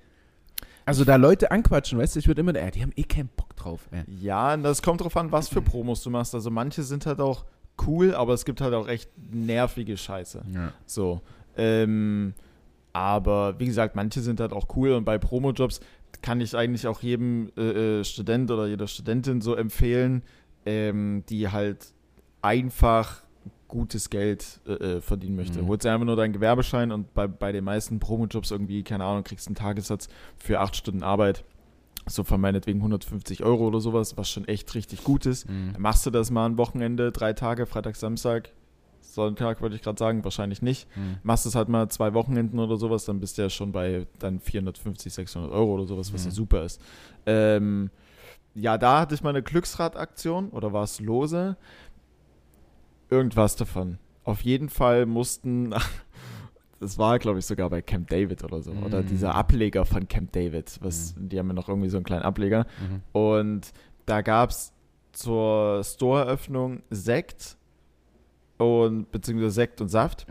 Also da Leute anquatschen, weißt du, ich würde immer, ja, die haben eh keinen Bock drauf. Ja. Ja, und das kommt drauf an, was für Promos du machst. Also manche sind halt auch cool, aber es gibt halt auch echt nervige Scheiße. Ja. So. Ähm, aber wie gesagt, manche sind halt auch cool und bei Promojobs kann ich eigentlich auch jedem äh, äh, Student oder jeder Studentin so empfehlen, ähm, die halt einfach gutes Geld äh, äh, verdienen möchte. Mhm. Holst einfach nur deinen Gewerbeschein und bei, bei den meisten Promojobs irgendwie, keine Ahnung, kriegst einen Tagessatz für acht Stunden Arbeit. So von meinetwegen 150 Euro oder sowas, was schon echt richtig gut ist. Mhm. Dann machst du das mal ein Wochenende, drei Tage, Freitag, Samstag, Sonntag würde ich gerade sagen, wahrscheinlich nicht. Mhm. Machst es halt mal zwei Wochenenden oder sowas, dann bist du ja schon bei dann 450, 600 Euro oder sowas, was ja Mhm. super ist. Ähm, ja, da hatte ich mal eine Glücksradaktion oder war es lose? Irgendwas davon. Auf jeden Fall mussten, das war glaube ich sogar bei Camp David oder so, oder Mhm. dieser Ableger von Camp David, was, die haben ja noch irgendwie so einen kleinen Ableger. Mhm. Und da gab es zur Store-Eröffnung Sekt und beziehungsweise Sekt und Saft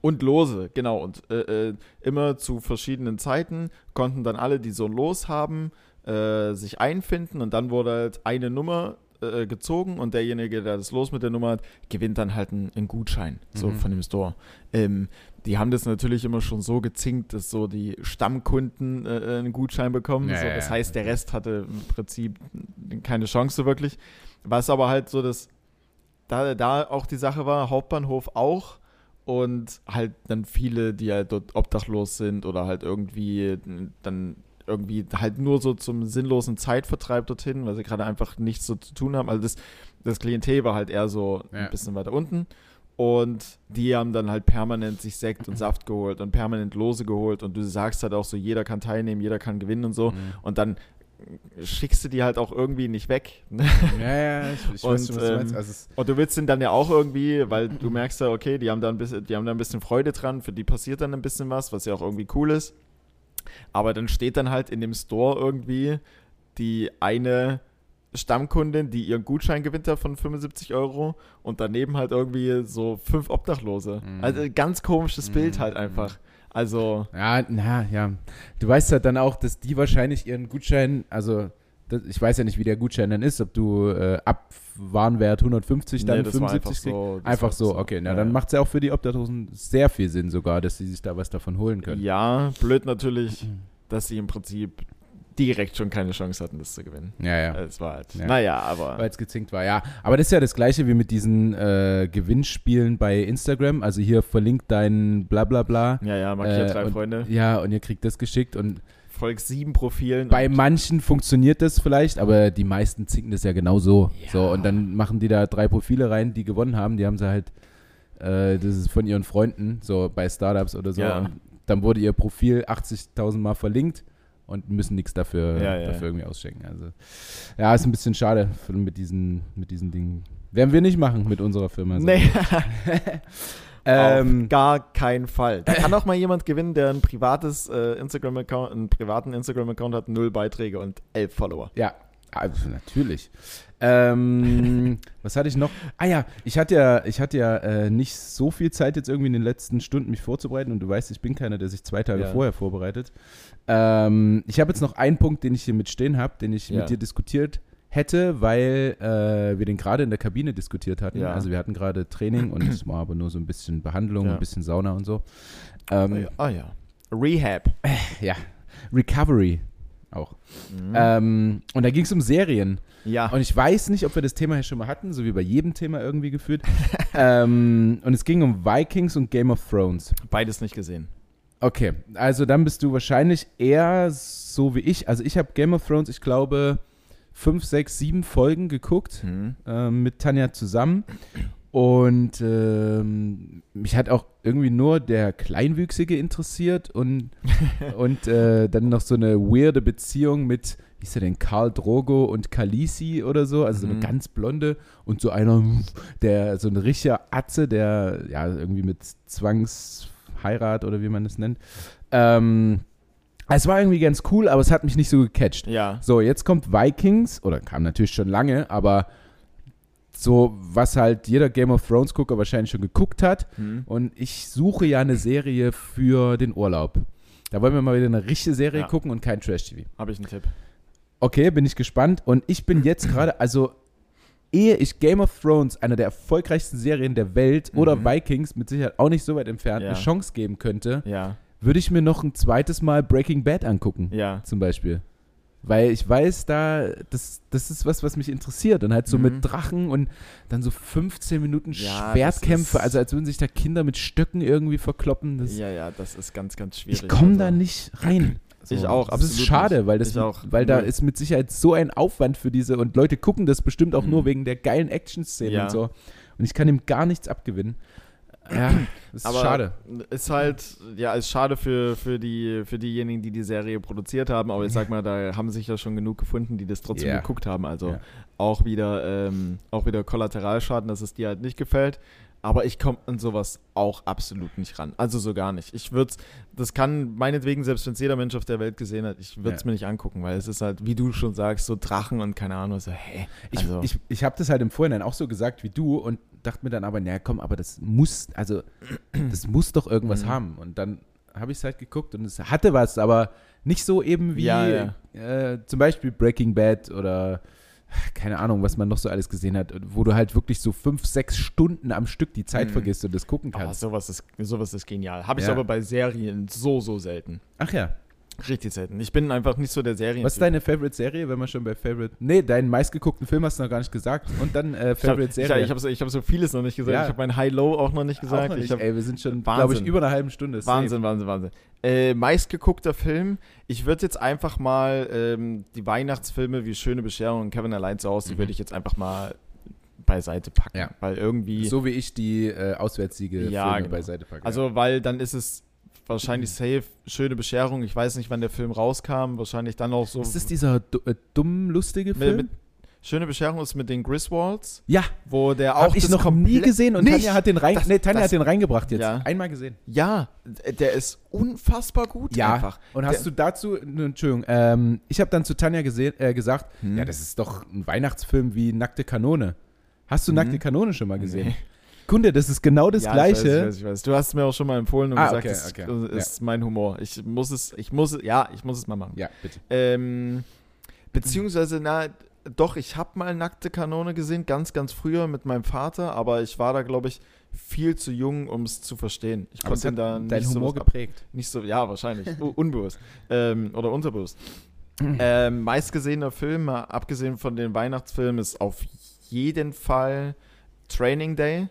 und Lose, genau. Und äh, äh, immer zu verschiedenen Zeiten konnten dann alle, die so ein Los haben, äh, sich einfinden und dann wurde halt eine Nummer äh, gezogen und derjenige, der das Los mit der Nummer hat, gewinnt dann halt einen, einen Gutschein so Mhm. von dem Store. Ähm, die haben das natürlich immer schon so gezinkt, dass so die Stammkunden äh, einen Gutschein bekommen. Ja, so, das ja. heißt, der Rest hatte im Prinzip keine Chance wirklich. Was aber halt so das, da, da auch die Sache war, Hauptbahnhof auch und halt dann viele, die halt dort obdachlos sind oder halt irgendwie dann irgendwie halt nur so zum sinnlosen Zeitvertreib dorthin, weil sie gerade einfach nichts so zu tun haben. Also das, das Klientel war halt eher so Ja. ein bisschen weiter unten. Und die haben dann halt permanent sich Sekt und Saft geholt und permanent Lose geholt. Und du sagst halt auch so, jeder kann teilnehmen, jeder kann gewinnen und so. Mhm. Und dann schickst du die halt auch irgendwie nicht weg. Ja, ja, ich, ich Und, weiß was du meinst. ähm, Also es, Und du willst den dann ja auch irgendwie, weil du merkst ja, okay, die haben da ein bisschen, die haben da ein bisschen Freude dran, für die passiert dann ein bisschen was, was ja auch irgendwie cool ist. Aber dann steht dann halt in dem Store irgendwie die eine Stammkundin, die ihren Gutschein gewinnt hat von 75 Euro und daneben halt irgendwie so fünf Obdachlose. Mhm. Also ein ganz komisches Mhm. Bild halt einfach. Also, ja, na, ja. Du weißt halt dann auch, dass die wahrscheinlich ihren Gutschein, also das, ich weiß ja nicht, wie der Gutschein dann ist, ob du äh, ab Warenwert 150 dann nee, das war 75 einfach kriegst. so. Einfach so, okay. Na, Ja, dann ja. macht es ja auch für die Obdachlosen sehr viel Sinn sogar, dass sie sich da was davon holen können. Ja, blöd natürlich, dass sie im Prinzip direkt schon keine Chance hatten, das zu gewinnen. Ja, ja. Es war halt, Ja. naja, aber. Weil es gezinkt war, ja. Aber das ist ja das gleiche wie mit diesen äh, Gewinnspielen bei Instagram. Also hier verlinkt dein Blablabla. Ja, ja, markiert Äh, drei und- Freunde. Ja, und ihr kriegt das geschickt und Folg sieben Profilen. bei manchen funktioniert das vielleicht, aber die meisten zinken das ja genau so. Ja. So, und dann machen die da drei Profile rein, die gewonnen haben. Die haben sie halt, äh, das ist von ihren Freunden, so bei Startups oder so. Ja. Und dann wurde ihr Profil 80.000 Mal verlinkt und müssen nichts dafür, Ja, ja. dafür irgendwie ausschenken. Also, ja, ist ein bisschen schade für, mit, diesen, mit diesen Dingen. Werden wir nicht machen mit unserer Firma. so. nee, Ähm, auf gar keinen Fall. Da kann auch mal jemand gewinnen, der ein privates äh, Instagram-Account, einen privaten Instagram-Account hat, null Beiträge und elf Follower. Ja, also natürlich. Ähm, was hatte ich noch? Ah ja, ich hatte ja, ich hatte ja äh, nicht so viel Zeit jetzt irgendwie in den letzten Stunden mich vorzubereiten und du weißt, ich bin keiner, der sich zwei Tage Ja. vorher vorbereitet. Ähm, ich habe jetzt noch einen Punkt, den ich hier mit stehen habe, den ich Ja. mit dir diskutiert hätte, weil äh, wir den gerade in der Kabine diskutiert hatten. Ja. Also wir hatten gerade Training und es war aber nur so ein bisschen Behandlung, Ja. ein bisschen Sauna und so. Ähm, Ah ja. Rehab. ja, Recovery auch. Mhm. Ähm, und da ging es um Serien. ja. Und ich weiß nicht, ob wir das Thema hier schon mal hatten, so wie bei jedem Thema irgendwie geführt. ähm, und es ging um Vikings und Game of Thrones. Beides nicht gesehen. Okay, also dann bist du wahrscheinlich eher so wie ich. Also ich habe Game of Thrones, ich glaube, fünf, sechs, sieben Folgen geguckt Mhm. ähm, mit Tanja zusammen. Und ähm, mich hat auch irgendwie nur der Kleinwüchsige interessiert und, und äh, dann noch so eine weirde Beziehung mit, wie hieß der denn, Karl Drogo und Khaleesi oder so, also so eine Mhm. ganz blonde und so einer, der, so ein richtiger Atze, der ja irgendwie mit Heirat oder wie man es nennt. Ähm, es war irgendwie ganz cool, aber es hat mich nicht so gecatcht. Ja. So, jetzt kommt Vikings, oder kam natürlich schon lange, aber so, was halt jeder Game of Thrones Gucker wahrscheinlich schon geguckt hat. Hm. Und ich suche ja eine Serie für den Urlaub. Da wollen wir mal wieder eine richtige Serie Ja. gucken und kein Trash-TV. Habe ich einen Tipp. Okay, bin ich gespannt. Und ich bin jetzt gerade, also ehe ich Game of Thrones, einer der erfolgreichsten Serien der Welt, oder Mhm. Vikings, mit Sicherheit auch nicht so weit entfernt, Ja. eine Chance geben könnte, Ja. würde ich mir noch ein zweites Mal Breaking Bad angucken, Ja. zum Beispiel. Weil ich weiß, da, das, das ist was, was mich interessiert. Und halt so Mhm. mit Drachen und dann so 15 Minuten Ja, Schwertkämpfe, also als würden sich da Kinder mit Stöcken irgendwie verkloppen. Das, Ja, ja, das ist ganz, ganz schwierig. ich komme da Also, nicht rein. Ich auch, Das ist schade, nicht. weil, das weil da Null. ist mit Sicherheit so ein Aufwand für diese und Leute gucken das bestimmt auch Mhm. nur wegen der geilen Action-Szenen Ja. und so. Und ich kann ihm gar nichts abgewinnen. Ja, ist Aber schade. Ist halt, ja, ist schade für, für, die, für diejenigen, die die Serie produziert haben, aber ich sag mal, da haben sich ja schon genug gefunden, die das trotzdem Ja. geguckt haben. Also Ja. auch wieder, ähm, auch wieder Kollateralschaden, dass es dir halt nicht gefällt. Aber ich komme an sowas auch absolut nicht ran. Also so gar nicht. Ich würde das kann meinetwegen, selbst wenn es jeder Mensch auf der Welt gesehen hat, ich würde es Ja. mir nicht angucken, weil es ist halt, wie du schon sagst, so Drachen und keine Ahnung, so, hä? Ich, Also, ich, ich habe das halt im Vorhinein auch so gesagt wie du und dachte mir dann aber, naja, komm, aber das muss, also das muss doch irgendwas Mhm. haben. Und dann habe ich es halt geguckt und es hatte was, aber nicht so eben wie Ja, Äh, zum Beispiel Breaking Bad oder keine Ahnung, was man noch so alles gesehen hat, wo du halt wirklich so fünf, sechs Stunden am Stück die Zeit Mhm. vergisst und das gucken oh, kannst. sowas, ist, sowas ist genial. Habe ich Ja. aber bei Serien so, so selten. Ach ja. Richtig selten. Ich bin einfach nicht so der Serien. Was ist deine Favorite-Serie, wenn man schon bei Favorite. Nee, deinen meistgeguckten Film hast du noch gar nicht gesagt. Und dann äh, Ich habe Favorite-Serie. ich hab so, ich hab so vieles noch nicht gesagt. Ja. Ich habe mein High-Low auch noch nicht gesagt. Noch nicht. Ich hab, Ey, wir sind schon, Wahnsinn. glaube ich, über eine halbe Stunde. Safe. Wahnsinn, Wahnsinn, Wahnsinn. Äh, meistgeguckter Film. Ich würde jetzt einfach mal ähm, die Weihnachtsfilme wie Schöne Bescherung und Kevin allein zu Hause, die Mhm. würde ich jetzt einfach mal beiseite packen. Ja. Weil irgendwie. So wie ich die äh, Auswärtssiege Ja, Filme genau. beiseite packe. Also, weil dann ist es wahrscheinlich safe. Schöne Bescherung. Ich weiß nicht, wann der Film rauskam. Wahrscheinlich dann auch so. ist das dieser äh, dumm lustige mit, Film? mit, Schöne Bescherung ist mit den Griswolds, ja, wo der auch habe ich noch nie gesehen und Nicht? Tanja hat den rein, Das- nee, Tanja das- hat den reingebracht jetzt. Ja. Einmal gesehen. Ja, der ist unfassbar gut Ja. einfach. Und hast Der- du dazu, Entschuldigung, ähm, ich habe dann zu Tanja gesehen, äh, gesagt, Hm. ja, das ist doch ein Weihnachtsfilm wie Nackte Kanone. Hast du Mhm. Nackte Kanone schon mal gesehen? Nee. Kunde, das ist genau das ja, Gleiche. Ich weiß, ich weiß, ich weiß. Du hast es mir auch schon mal empfohlen und Ah, gesagt, okay, das okay. ist mein Humor. Ich muss es, ich muss es, ja, ich muss es mal machen. Ja, bitte. Ähm, beziehungsweise, na, doch, ich habe mal nackte Kanone gesehen, ganz, ganz früher mit meinem Vater, aber ich war da, glaube ich, viel zu jung, um es zu verstehen. Ich Aber konnte ihn da dein nicht Humor so, geprägt. nicht so, ja, wahrscheinlich, unbewusst ähm, oder unterbewusst. ähm, meistgesehener Film, abgesehen von den Weihnachtsfilmen, ist auf jeden Fall Training Day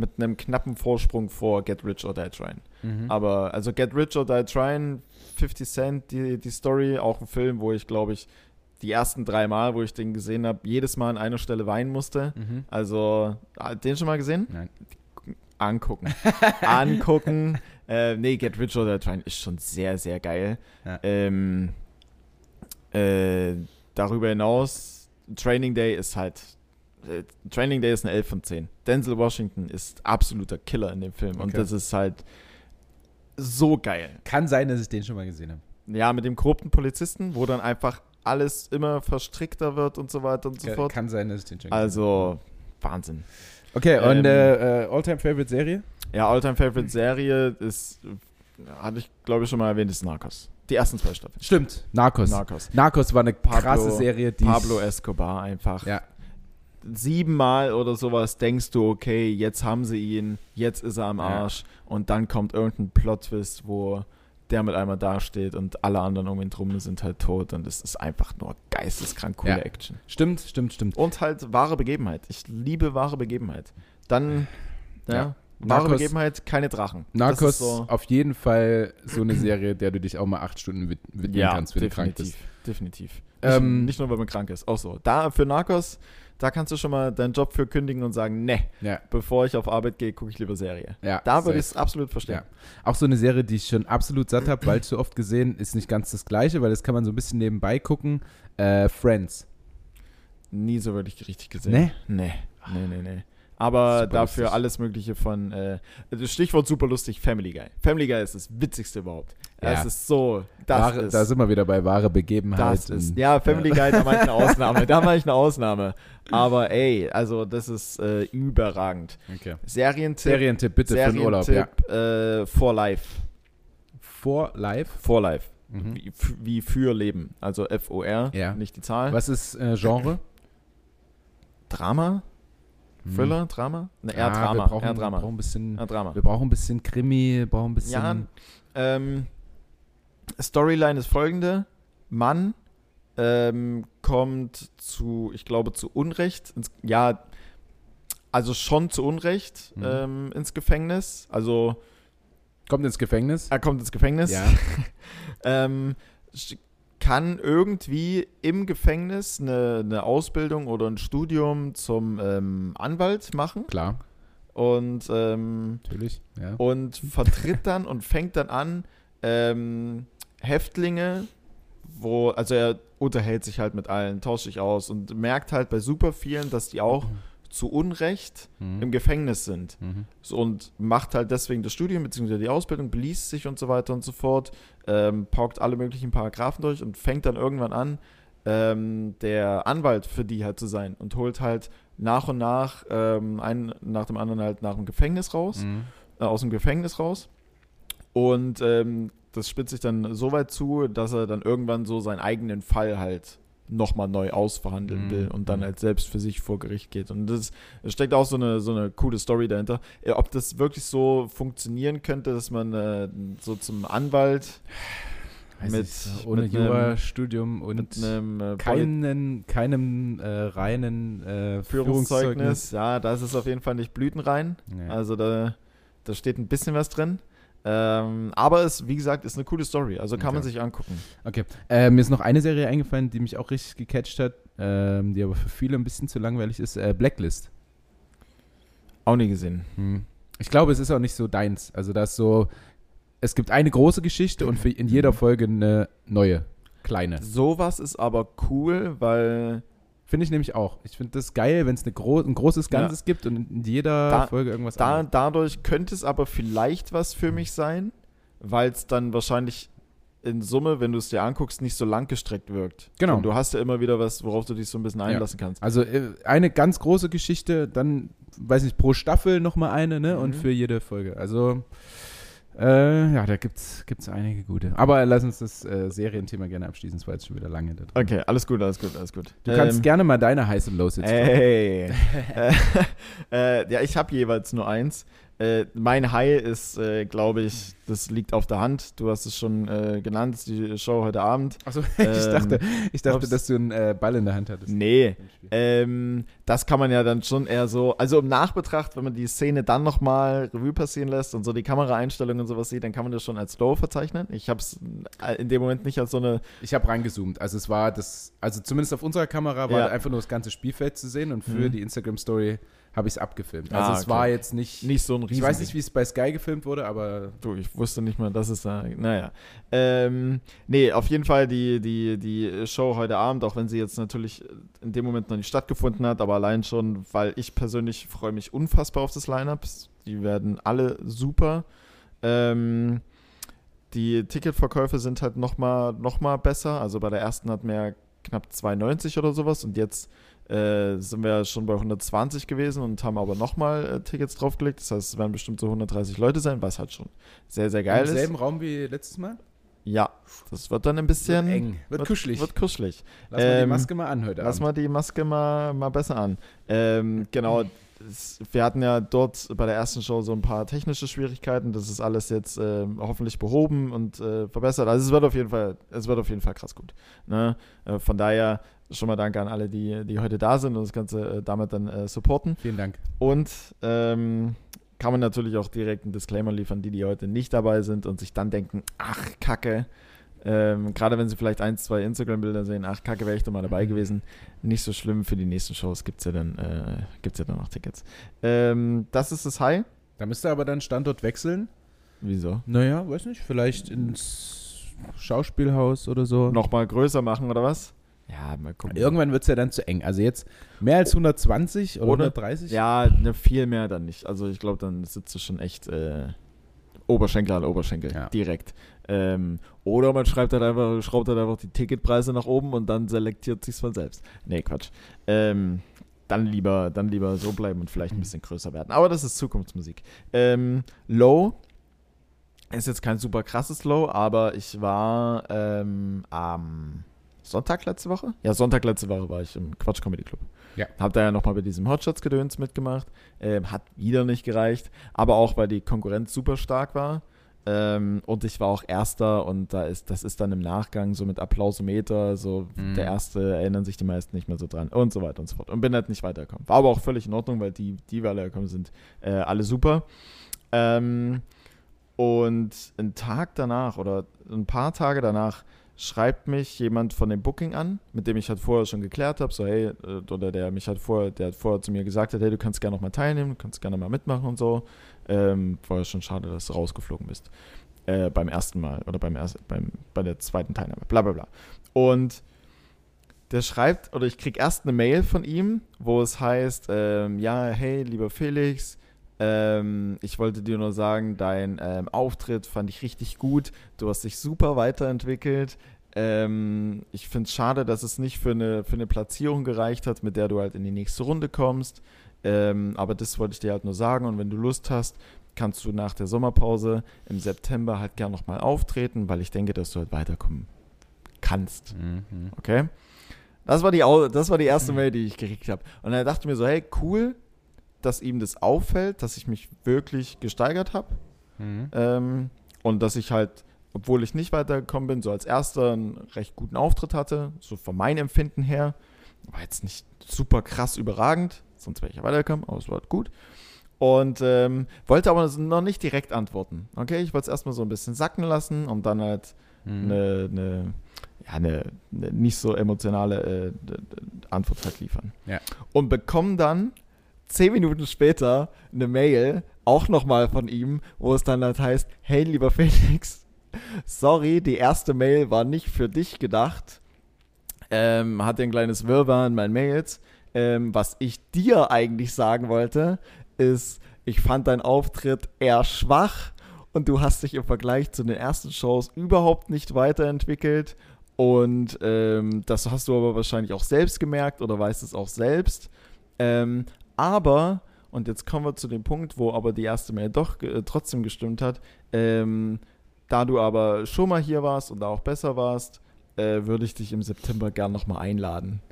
mit einem knappen Vorsprung vor Get Rich or Die Trying. Mhm. Aber also Get Rich or Die Trying, 50 Cent, die, die Story, auch ein Film, wo ich glaube ich die ersten drei Mal, wo ich den gesehen habe, jedes Mal an einer Stelle weinen musste. Mhm. Also, den schon mal gesehen? Nein. Angucken. Angucken. Äh, nee, Get Rich or Die Trying ist schon sehr, sehr geil. Ja. Ähm, äh, darüber hinaus, Training Day ist halt. Äh, Training Day ist eine 11 von 10. Denzel Washington ist absoluter Killer in dem Film. Und Okay. das ist halt so geil. Kann sein, dass ich den schon mal gesehen habe. Ja, mit dem korrupten Polizisten, wo dann einfach alles immer verstrickter wird und so weiter und so fort. kann sein, dass ich den schon gesehen habe. Also, Wahnsinn. Okay, und ähm, äh, äh, All-Time-Favorite-Serie? Ja, Alltime Favorite Serie ist, äh, hatte ich glaube ich schon mal erwähnt, ist Narcos. Die ersten zwei Staffeln. Stimmt, Narcos. Narcos. Narcos war eine Pablo- krasse Serie, die Pablo Escobar einfach. Ja, Siebenmal oder sowas denkst du, okay, jetzt haben sie ihn, jetzt ist er am Ja. Arsch. Und dann kommt irgendein Plot-Twist, wo der mit einmal dasteht und alle anderen um ihn drum sind halt tot. Und es ist einfach nur geisteskrank coole Ja. Action. stimmt, stimmt, stimmt. Und halt wahre Begebenheit. Ich liebe wahre Begebenheit. Dann, ja, Ja. wahre Narcos- Begebenheit, keine Drachen. Narcos so, auf jeden Fall so eine Serie, der du dich auch mal acht Stunden wid widmen ja, kannst, wenn du krank definitiv, bist. definitiv. Nicht, Ähm, nicht nur, wenn man krank ist, auch so. Da für Narcos, da kannst du schon mal deinen Job für kündigen und sagen, ne, Ja, bevor ich auf Arbeit gehe, gucke ich lieber Serie. ja. Da würde ich es absolut verstehen. Ja. Auch so eine Serie, die ich schon absolut satt habe, weil zu oft gesehen, ist nicht ganz das Gleiche, weil das kann man so ein bisschen nebenbei gucken. Äh, Friends. Nie so wirklich richtig gesehen. Nee? Nee, nee, nee, nee. Aber Super dafür lustig. alles Mögliche von, äh, das Stichwort super lustig, Family Guy. Family Guy ist das Witzigste überhaupt. Ja. Es ist so, das wahre, ist, da sind wir wieder bei wahre Begebenheit. das ist, ja, Family Guy, da mache ich eine Ausnahme, da mache ich eine Ausnahme. Aber ey, also das ist äh, überragend. Okay. Serientipp, Serientipp bitte für den Urlaub. Ja. Serientipp, äh, For Life. For live. For Life. Mhm. Wie, wie für Leben. Also F-O-R, Ja. nicht die Zahl. Was ist äh, Genre? Drama? Hm. Thriller? Drama? Ne, eher Ja, Drama. Wir brauchen, eher wir Drama. brauchen ein bisschen, eher Drama. wir brauchen ein bisschen Krimi, brauchen ein bisschen. Ja, ähm, Storyline ist folgende. Mann ähm, kommt zu, ich glaube, zu Unrecht, ins, ja, also schon zu Unrecht Mhm. ähm, ins Gefängnis. Also Kommt ins Gefängnis. er kommt ins Gefängnis. Ja. ähm, kann irgendwie im Gefängnis eine, eine Ausbildung oder ein Studium zum ähm, Anwalt machen Klar, und ähm, natürlich. Ja. und vertritt dann und fängt dann an, ähm, Häftlinge, wo, also er unterhält sich halt mit allen, tauscht sich aus und merkt halt bei super vielen, dass die auch zu Unrecht Mhm. im Gefängnis sind. Mhm. So, und macht halt deswegen das Studium bzw. die Ausbildung, beliest sich und so weiter und so fort, ähm, paukt alle möglichen Paragraphen durch und fängt dann irgendwann an, ähm, der Anwalt für die halt zu sein und holt halt nach und nach ähm, einen nach dem anderen halt nach dem Gefängnis raus Mhm. äh, aus dem Gefängnis raus. Und ähm, das spitzt sich dann so weit zu, dass er dann irgendwann so seinen eigenen Fall halt nochmal neu ausverhandeln Mhm. will und dann Mhm. halt selbst für sich vor Gericht geht. Und das, es steckt auch so eine, so eine coole Story dahinter. Äh, Ob das wirklich so funktionieren könnte, dass man äh, so zum Anwalt Weiß mit- ich, ohne Jurastudium und einem äh, keinen, keinem äh, reinen äh, Führungszeugnis, ja, da ist es auf jeden Fall nicht blütenrein. Ja. Also da, da steht ein bisschen was drin. Ähm, aber es, wie gesagt, ist eine coole Story. Also kann man Okay. sich angucken. Okay. Äh, mir ist noch eine Serie eingefallen, die mich auch richtig gecatcht hat, ähm, die aber für viele ein bisschen zu langweilig ist. Äh, Blacklist. Auch nie gesehen. Hm. Ich glaube, es ist auch nicht so deins. Also da ist so, es gibt eine große Geschichte und in jeder Folge eine neue, kleine. Sowas ist aber cool, weil Finde ich nämlich auch. Ich finde das geil, wenn es gro ein großes Ja. Ganzes gibt und in jeder Da- Folge irgendwas da, anderes. dadurch könnte es aber vielleicht was für mich sein, weil es dann wahrscheinlich in Summe, wenn du es dir anguckst, nicht so lang gestreckt wirkt. Genau. Und du hast ja immer wieder was, worauf du dich so ein bisschen einlassen kannst. Also äh, eine ganz große Geschichte, dann, weiß nicht, pro Staffel nochmal eine, ne? Mhm. Und für jede Folge. Also, äh, ja, da gibt's, gibt's einige gute. Aber lass uns das äh, Serienthema gerne abschließen, es war jetzt schon wieder lange da drin. Okay, alles gut, alles gut, alles gut. Du kannst Ähm, gerne mal deine Highs und Lows jetzt Ey. äh, ja, ich habe jeweils nur eins. Äh, mein High ist, äh, glaube ich, das liegt auf der Hand. Du hast es schon äh, genannt, die Show heute Abend. Achso, ich Ähm, dachte, ich dachte dass du einen äh, Ball in der Hand hattest. Nee, ähm, das kann man ja dann schon eher so, also im Nachbetracht, wenn man die Szene dann nochmal Revue passieren lässt und so die Kameraeinstellungen und sowas sieht, dann kann man das schon als Low verzeichnen. Ich habe es in dem Moment nicht als so eine, Ich habe reingezoomt. Also es war das, also zumindest auf unserer Kamera war Ja. einfach nur das ganze Spielfeld zu sehen und für Mhm. die Instagram-Story habe ich es abgefilmt. Also Ah, es okay. war jetzt nicht. nicht so ein riesen ich weiß nicht, wie es bei Sky gefilmt wurde, aber Du, ich wusste nicht mal, dass es da. Naja. Ähm, nee, auf jeden Fall die, die, die Show heute Abend, auch wenn sie jetzt natürlich in dem Moment noch nicht stattgefunden hat, aber allein schon, weil ich persönlich freue mich unfassbar auf das Line-Up. Die werden alle super. Ähm, die Ticketverkäufe sind halt nochmal noch mal besser. Also bei der ersten hatten wir ja knapp 2,90 oder sowas und jetzt äh, sind wir schon bei 120 gewesen und haben aber nochmal äh, Tickets draufgelegt. Das heißt, es werden bestimmt so 130 Leute sein, was halt schon sehr, sehr geil im ist. selben Raum wie letztes Mal. Ja, das wird dann ein bisschen Wird eng, wird, kuschelig. Wird kuschelig. Lass mal die ähm, Maske mal an heute Lass Abend. mal die Maske mal, mal besser an. Ähm, genau, wir hatten ja dort bei der ersten Show so ein paar technische Schwierigkeiten. Das ist alles jetzt ähm, hoffentlich behoben und äh, verbessert. Also es wird auf jeden Fall, es wird auf jeden Fall krass gut. Ne? Äh, von daher schon mal danke an alle, die, die heute da sind und das Ganze äh, damit dann äh, supporten. Vielen Dank. Und ähm, kann man natürlich auch direkt einen Disclaimer liefern, die, die heute nicht dabei sind und sich dann denken, ach, Kacke. Ähm, Gerade wenn sie vielleicht ein, zwei Instagram-Bilder sehen, ach, Kacke, wäre ich doch mal dabei gewesen. Nicht so schlimm für die nächsten Shows, gibt es ja, dann, äh, gibt's ja dann noch Tickets. Ähm, das ist das High. Da müsst ihr aber dann Standort wechseln. Wieso? Naja, weiß nicht, vielleicht ins Schauspielhaus oder so. Nochmal größer machen oder was? Ja, mal gucken. Irgendwann wird es ja dann zu eng. Also jetzt mehr als 120 oder Oder- 130? Ja, ne, viel mehr dann nicht. Also ich glaube, dann sitzt du schon echt äh, Oberschenkel an Oberschenkel Ja. direkt. Ähm, oder man schreibt halt einfach, schraubt halt einfach die Ticketpreise nach oben und dann selektiert sich's von selbst. Nee, Quatsch. Ähm, dann lieber, dann lieber so bleiben und vielleicht ein bisschen größer werden. Aber das ist Zukunftsmusik. Ähm, Low ist jetzt kein super krasses Low, aber ich war ähm, am Sonntag letzte Woche? Ja, Sonntag letzte Woche war ich im Quatsch Comedy Club. Ja. Hab da ja nochmal bei diesem Hotshots-Gedöns mitgemacht. Ähm, hat wieder nicht gereicht, aber auch, weil die Konkurrenz super stark war. Ähm, und ich war auch Erster und da ist, das ist dann im Nachgang so mit Applausometer, so Mhm. der Erste erinnern sich die meisten nicht mehr so dran und so weiter und so fort. Und bin halt nicht weitergekommen. War aber auch völlig in Ordnung, weil die, die weitergekommen sind, äh, alle super. Ähm, und einen Tag danach oder ein paar Tage danach schreibt mich jemand von dem Booking an, mit dem ich halt vorher schon geklärt habe, so hey, äh, oder der mich halt vorher, der hat vorher zu mir gesagt hat, hey, du kannst gerne noch mal teilnehmen, du kannst gerne mal mitmachen und so. Ähm, vorher schon schade, dass du rausgeflogen bist. Äh, beim ersten Mal oder beim ersten, beim, bei der zweiten Teilnahme, bla bla bla. Und der schreibt, oder ich krieg erst eine Mail von ihm, wo es heißt, ähm, ja, hey, lieber Felix, ähm, ich wollte dir nur sagen, dein ähm, Auftritt fand ich richtig gut. Du hast dich super weiterentwickelt. Ähm, ich finde es schade, dass es nicht für eine, für eine Platzierung gereicht hat, mit der du halt in die nächste Runde kommst. Ähm, aber das wollte ich dir halt nur sagen. Und wenn du Lust hast, kannst du nach der Sommerpause im September halt gern nochmal auftreten, weil ich denke, dass du halt weiterkommen kannst. Mhm. Okay? Das war die, das war die erste Mail, die ich gekriegt habe. Und dann dachte ich mir so, hey, cool, dass ihm das auffällt, dass ich mich wirklich gesteigert habe. Mhm. Ähm, und dass ich halt, obwohl ich nicht weitergekommen bin, so als erster einen recht guten Auftritt hatte, so von meinem Empfinden her. War jetzt nicht super krass überragend, sonst wäre ich ja weitergekommen, aber es war gut. Und ähm, wollte aber noch nicht direkt antworten. Okay, ich wollte es erstmal so ein bisschen sacken lassen und dann halt Mhm. eine, eine, ja, eine, eine nicht so emotionale äh, Antwort halt liefern. Ja. Und bekommen dann zehn Minuten später eine Mail, auch nochmal von ihm, wo es dann halt heißt, hey lieber Felix, sorry, die erste Mail war nicht für dich gedacht. Ähm, hatte ein kleines Wirrwarr in meinen Mails. Ähm, was ich dir eigentlich sagen wollte, ist, ich fand deinen Auftritt eher schwach und du hast dich im Vergleich zu den ersten Shows überhaupt nicht weiterentwickelt. Und ähm, das hast du aber wahrscheinlich auch selbst gemerkt oder weißt es auch selbst. Ähm, aber, und jetzt kommen wir zu dem Punkt, wo aber die erste Mail doch äh, trotzdem gestimmt hat, ähm, da du aber schon mal hier warst und da auch besser warst, äh, würde ich dich im September gern nochmal einladen.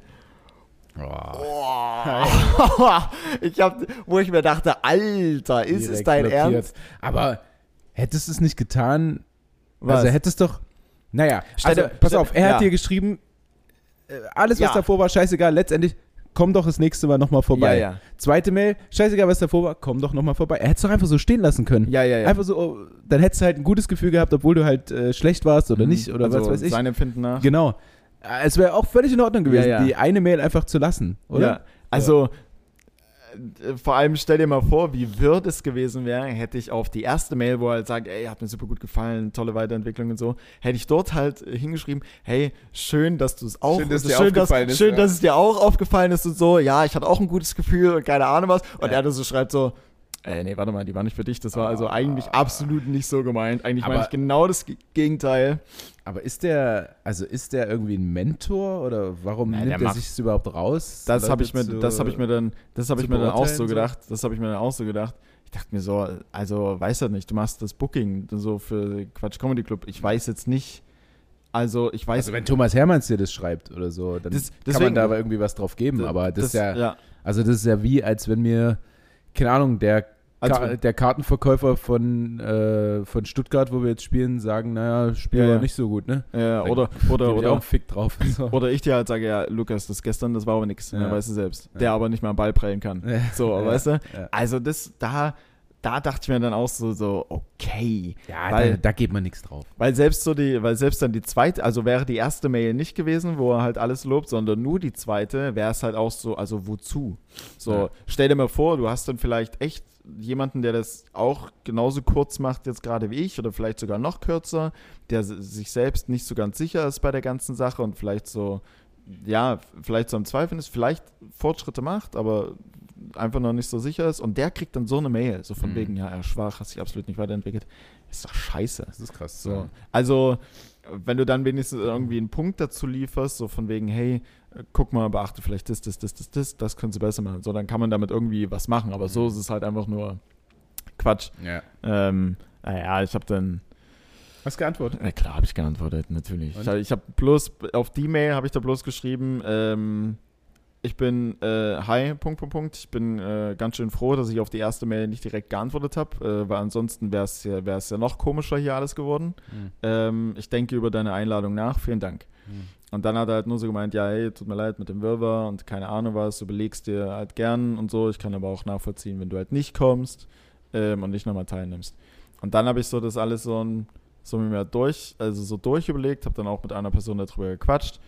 Oh, ich hab, wo ich mir dachte, Alter, ist es direkt dein blockiert. Ernst? Aber hättest du es nicht getan? Was? Also hättest doch. Naja, also, dir- pass auf, er ja. hat dir geschrieben, äh, alles, was Ja. davor war, scheißegal, letztendlich, komm doch das nächste Mal nochmal vorbei. Ja, ja. Zweite Mail, scheißegal, was davor war, komm doch nochmal vorbei. Er hätte es doch einfach so stehen lassen können. Ja, ja, ja. Einfach so, oh, dann hättest du halt ein gutes Gefühl gehabt, obwohl du halt äh, schlecht warst oder Mhm. nicht oder also was weiß ich. Sein Empfinden nach. Genau. Äh, Es wäre auch völlig in Ordnung gewesen, Ja, ja. die eine Mail einfach zu lassen, oder? Ja, also äh, vor allem stell dir mal vor, wie wird es gewesen wäre, hätte ich auf die erste Mail, wo er halt sagt, ey, hat mir super gut gefallen, tolle Weiterentwicklung und so, hätte ich dort halt äh, hingeschrieben, hey, schön, dass du es auch, Schön, dass dir schön, aufgefallen dass, ist, schön, ja. dass es dir auch aufgefallen ist und so, ja, ich hatte auch ein gutes Gefühl und keine Ahnung was und Ja. er dann so schreibt so, äh, nee, warte mal, die war nicht für dich, das war also eigentlich absolut nicht so gemeint, eigentlich meine Aber- ich genau das Ge- Gegenteil. Aber ist der, also ist der irgendwie ein Mentor oder warum Nein, nimmt er sich das überhaupt raus? Das habe ich mir, Leute zu- das habe ich mir dann, das habe ich mir dann auch so gedacht. Das habe ich mir dann auch so gedacht. Ich dachte mir so, also weiß ja nicht, du machst das Booking so für Quatsch Comedy Club. Ich weiß jetzt nicht, also ich weiß, Also wenn Thomas Hermanns dir das schreibt oder so, dann Das- kann deswegen- man da aber irgendwie was drauf geben. Aber das, ist ja, ja, also das ist ja wie, als wenn mir, keine Ahnung, der, Also- Ka der Kartenverkäufer von, äh, von Stuttgart, wo wir jetzt spielen, sagen, naja, Spiel Ja, ja. nicht so gut, ne? ja, oder oder ich auch oder einen Fick drauf. So. oder ich dir halt sage, ja, Lukas, das gestern, das war aber nix. Ja. Ja. weißt du selbst. Der aber nicht mal einen Ball prellen kann. So, weißt du? Also das, da, da dachte ich mir dann auch so, so okay. Ja, Weil- da, da geht man nichts drauf. Weil selbst so die, weil selbst dann die zweite, also wäre die erste Mail nicht gewesen, wo er halt alles lobt, sondern nur die zweite, wäre es halt auch so, also wozu? So, Ja. stell dir mal vor, du hast dann vielleicht echt jemanden, der das auch genauso kurz macht jetzt gerade wie ich oder vielleicht sogar noch kürzer, der sich selbst nicht so ganz sicher ist bei der ganzen Sache und vielleicht so ja, vielleicht so am Zweifeln ist, vielleicht Fortschritte macht, aber einfach noch nicht so sicher ist. Und der kriegt dann so eine Mail, so von Mhm. wegen, ja, er ist schwach, hat sich absolut nicht weiterentwickelt. Ist doch scheiße. Das ist krass. So. Also, wenn du dann wenigstens irgendwie einen Punkt dazu lieferst, so von wegen, hey, äh, guck mal, beachte vielleicht das, das, das, das, das, das können sie besser machen. So, dann kann man damit irgendwie was machen, aber so Mhm. ist es halt einfach nur Quatsch. Ja. Ähm, naja, ich habe dann, Hast geantwortet? na klar, habe ich geantwortet, natürlich. Und? Ich, hab- habe bloß, auf die Mail habe ich da bloß geschrieben, ähm, ich bin, äh, hi, Punkt, Punkt, Punkt. Ich bin äh, ganz schön froh, dass ich auf die erste Mail nicht direkt geantwortet habe, äh, weil ansonsten wäre es ja, wär's ja noch komischer hier alles geworden. Mhm. Ähm, ich denke über deine Einladung nach, vielen Dank. Und dann hat er halt nur so gemeint, ja, hey, tut mir leid mit dem Wirrwarr und keine Ahnung was, du belegst dir halt gern und so. Ich kann aber auch nachvollziehen, wenn du halt nicht kommst ähm, und nicht nochmal teilnimmst. Und dann habe ich so das alles so, ein, so mir durch, also so durchüberlegt, habe dann auch mit einer Person darüber gequatscht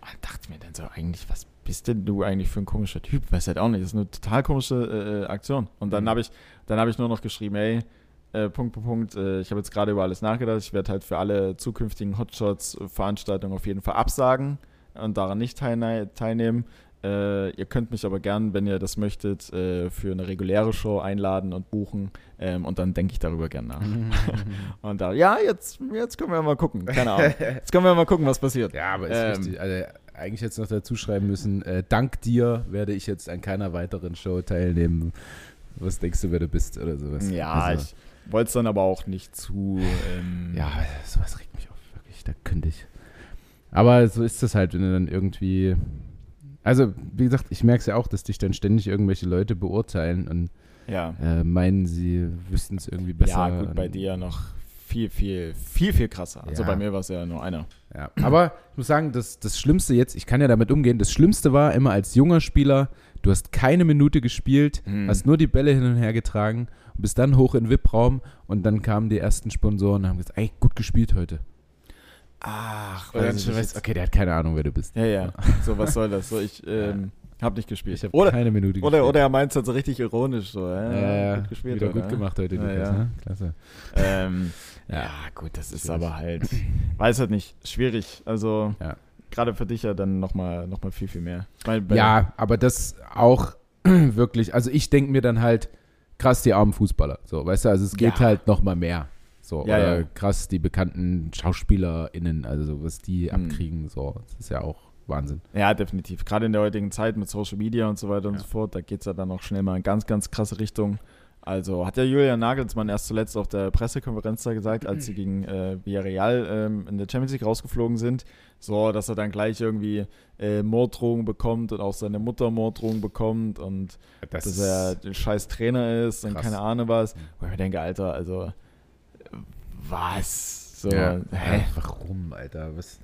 und dachte mir dann so, eigentlich, was bist denn du eigentlich für ein komischer Typ? Weiß halt auch nicht, das ist eine total komische äh, äh, Aktion. Und dann Mhm. habe ich, dann habe ich nur noch geschrieben, ey, äh, Punkt, Punkt, Punkt. Äh, ich habe jetzt gerade über alles nachgedacht. Ich werde halt für alle zukünftigen Hotshots-Veranstaltungen auf jeden Fall absagen und daran nicht teilne teilnehmen. Äh, ihr könnt mich aber gern, wenn ihr das möchtet, äh, für eine reguläre Show einladen und buchen. Ähm, und dann denke ich darüber gern nach. Und da, ja, jetzt, jetzt können wir mal gucken. Keine Ahnung. Jetzt können wir mal gucken, was passiert. Ja, aber ist Ähm. richtig. Also, eigentlich jetzt noch dazu schreiben müssen, äh, dank dir werde ich jetzt an keiner weiteren Show teilnehmen. Was denkst du, wer du bist oder sowas? Ja, Also, ich wollte es dann aber auch nicht zu. Ähm, ja, sowas regt mich auf, wirklich. Da könnte ich. Aber so ist das halt, wenn du dann irgendwie. Also, wie gesagt, ich merke es ja auch, dass dich dann ständig irgendwelche Leute beurteilen und ja. äh, meinen, sie wüssten es irgendwie besser. Ja, gut, bei dir noch viel, viel, viel, viel krasser. Also Ja. bei mir war es ja nur einer. Ja, aber ich muss sagen, das, das Schlimmste jetzt, ich kann ja damit umgehen, das Schlimmste war immer als junger Spieler, du hast keine Minute gespielt, Hm. hast nur die Bälle hin und her getragen und bist dann hoch in den VIP-Raum und dann kamen die ersten Sponsoren und haben gesagt, ey, gut gespielt heute. Ach, schon weißt, okay, der hat keine Ahnung, wer du bist. Ja, ja. So, was soll das? So, ich ähm, hab nicht gespielt. Ich habe oder, keine Minute oder, oder er meint es halt so richtig ironisch. So, ja, ja, ja, gut gespielt. wieder oder? gut gemacht heute, Ja, Lukas, ja. ne? Klasse. Ähm, Ja. gut, das ist Schwierig. aber halt, weiß halt nicht, schwierig. Also, Ja. gerade für dich ja dann nochmal noch mal viel, viel mehr. Ich mein, bei- Ja, aber das auch wirklich, also ich denke mir dann halt, krass, die armen Fußballer. So, weißt du, also es geht Ja. halt noch mal mehr. So, Ja, oder ja. krass, die bekannten SchauspielerInnen, also was die Hm. abkriegen, so, das ist ja auch Wahnsinn. Ja, definitiv. Gerade in der heutigen Zeit mit Social Media und so weiter und so fort, da geht es ja dann auch schnell mal in ganz, ganz krasse Richtung. Also hat ja Julian Nagelsmann erst zuletzt auf der Pressekonferenz da gesagt, als sie gegen äh, Villarreal ähm, in der Champions League rausgeflogen sind, so, dass er dann gleich irgendwie äh, Morddrohungen bekommt und auch seine Mutter Morddrohungen bekommt und Das dass er ein scheiß Trainer ist und krass. keine Ahnung was. Mhm. Wo ich mir denke, Alter, also was? So, ja, hä? warum, Alter? Was?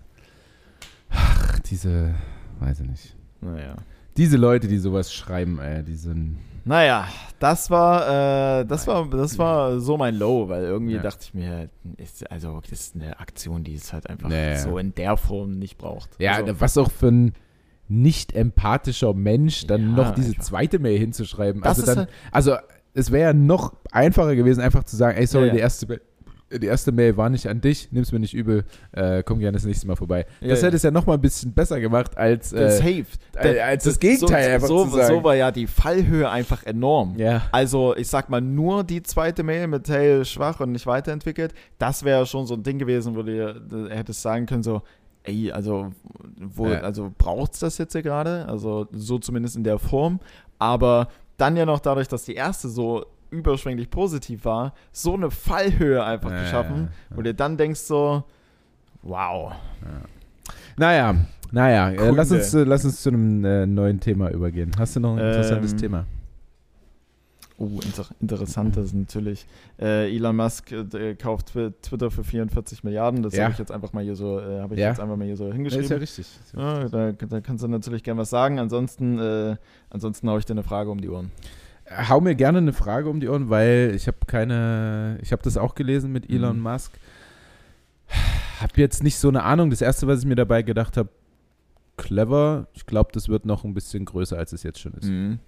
Ach, diese, weiß ich nicht. Naja. Diese Leute, die sowas schreiben, ey, die sind. Naja, das war, äh, das war, das war so mein Low, weil irgendwie Ja. dachte ich mir, ist, also das ist eine Aktion, die es halt einfach Nee. so in der Form nicht braucht. Ja, also, was auch für ein nicht empathischer Mensch, dann Ja, noch diese einfach. zweite Mail hinzuschreiben. Das also dann, halt- also es wäre ja noch einfacher gewesen, einfach zu sagen, ey, sorry, ja. die erste Mail. Die erste Mail war nicht an dich, nimm's mir nicht übel, äh, komm gerne das nächste Mal vorbei. Ja, das ja. hätte es ja noch mal ein bisschen besser gemacht, als, das äh, Safe. äh, als das Gegenteil so, einfach so, zu sagen. so war ja die Fallhöhe einfach enorm. ja. Also, ich sag mal, nur die zweite Mail mit Hey, schwach und nicht weiterentwickelt, das wäre schon so ein Ding gewesen, wo du äh, hättest sagen können, so, ey, also, wo, Ja. also braucht's das jetzt hier gerade? Also, so zumindest in der Form. Aber dann ja noch dadurch, dass die erste so überschwänglich positiv war, so eine Fallhöhe einfach Ja, geschaffen, ja, wo du dir dann denkst, so, wow. Naja, naja, äh, lass, uns, äh, lass uns zu einem äh, neuen Thema übergehen. Hast du noch ein interessantes Ähm, Thema? Oh, inter interessant ist natürlich. Äh, Elon Musk äh, kauft Twi- Twitter für 44 Milliarden. Das Ja. habe ich jetzt einfach mal hier so, äh, habe ich Ja. jetzt einfach mal hier so hingeschrieben. ist ja richtig. Ist ja Ja, da, da kannst du natürlich gerne was sagen. Ansonsten, äh, ansonsten haue ich dir eine Frage um die Ohren. Hau mir gerne eine Frage um die Ohren, weil ich habe keine, ich habe das auch gelesen mit Elon Mhm. Musk. Hab jetzt nicht so eine Ahnung. Das erste, was ich mir dabei gedacht habe, clever. Ich glaube, das wird noch ein bisschen größer, als es jetzt schon ist. Mhm.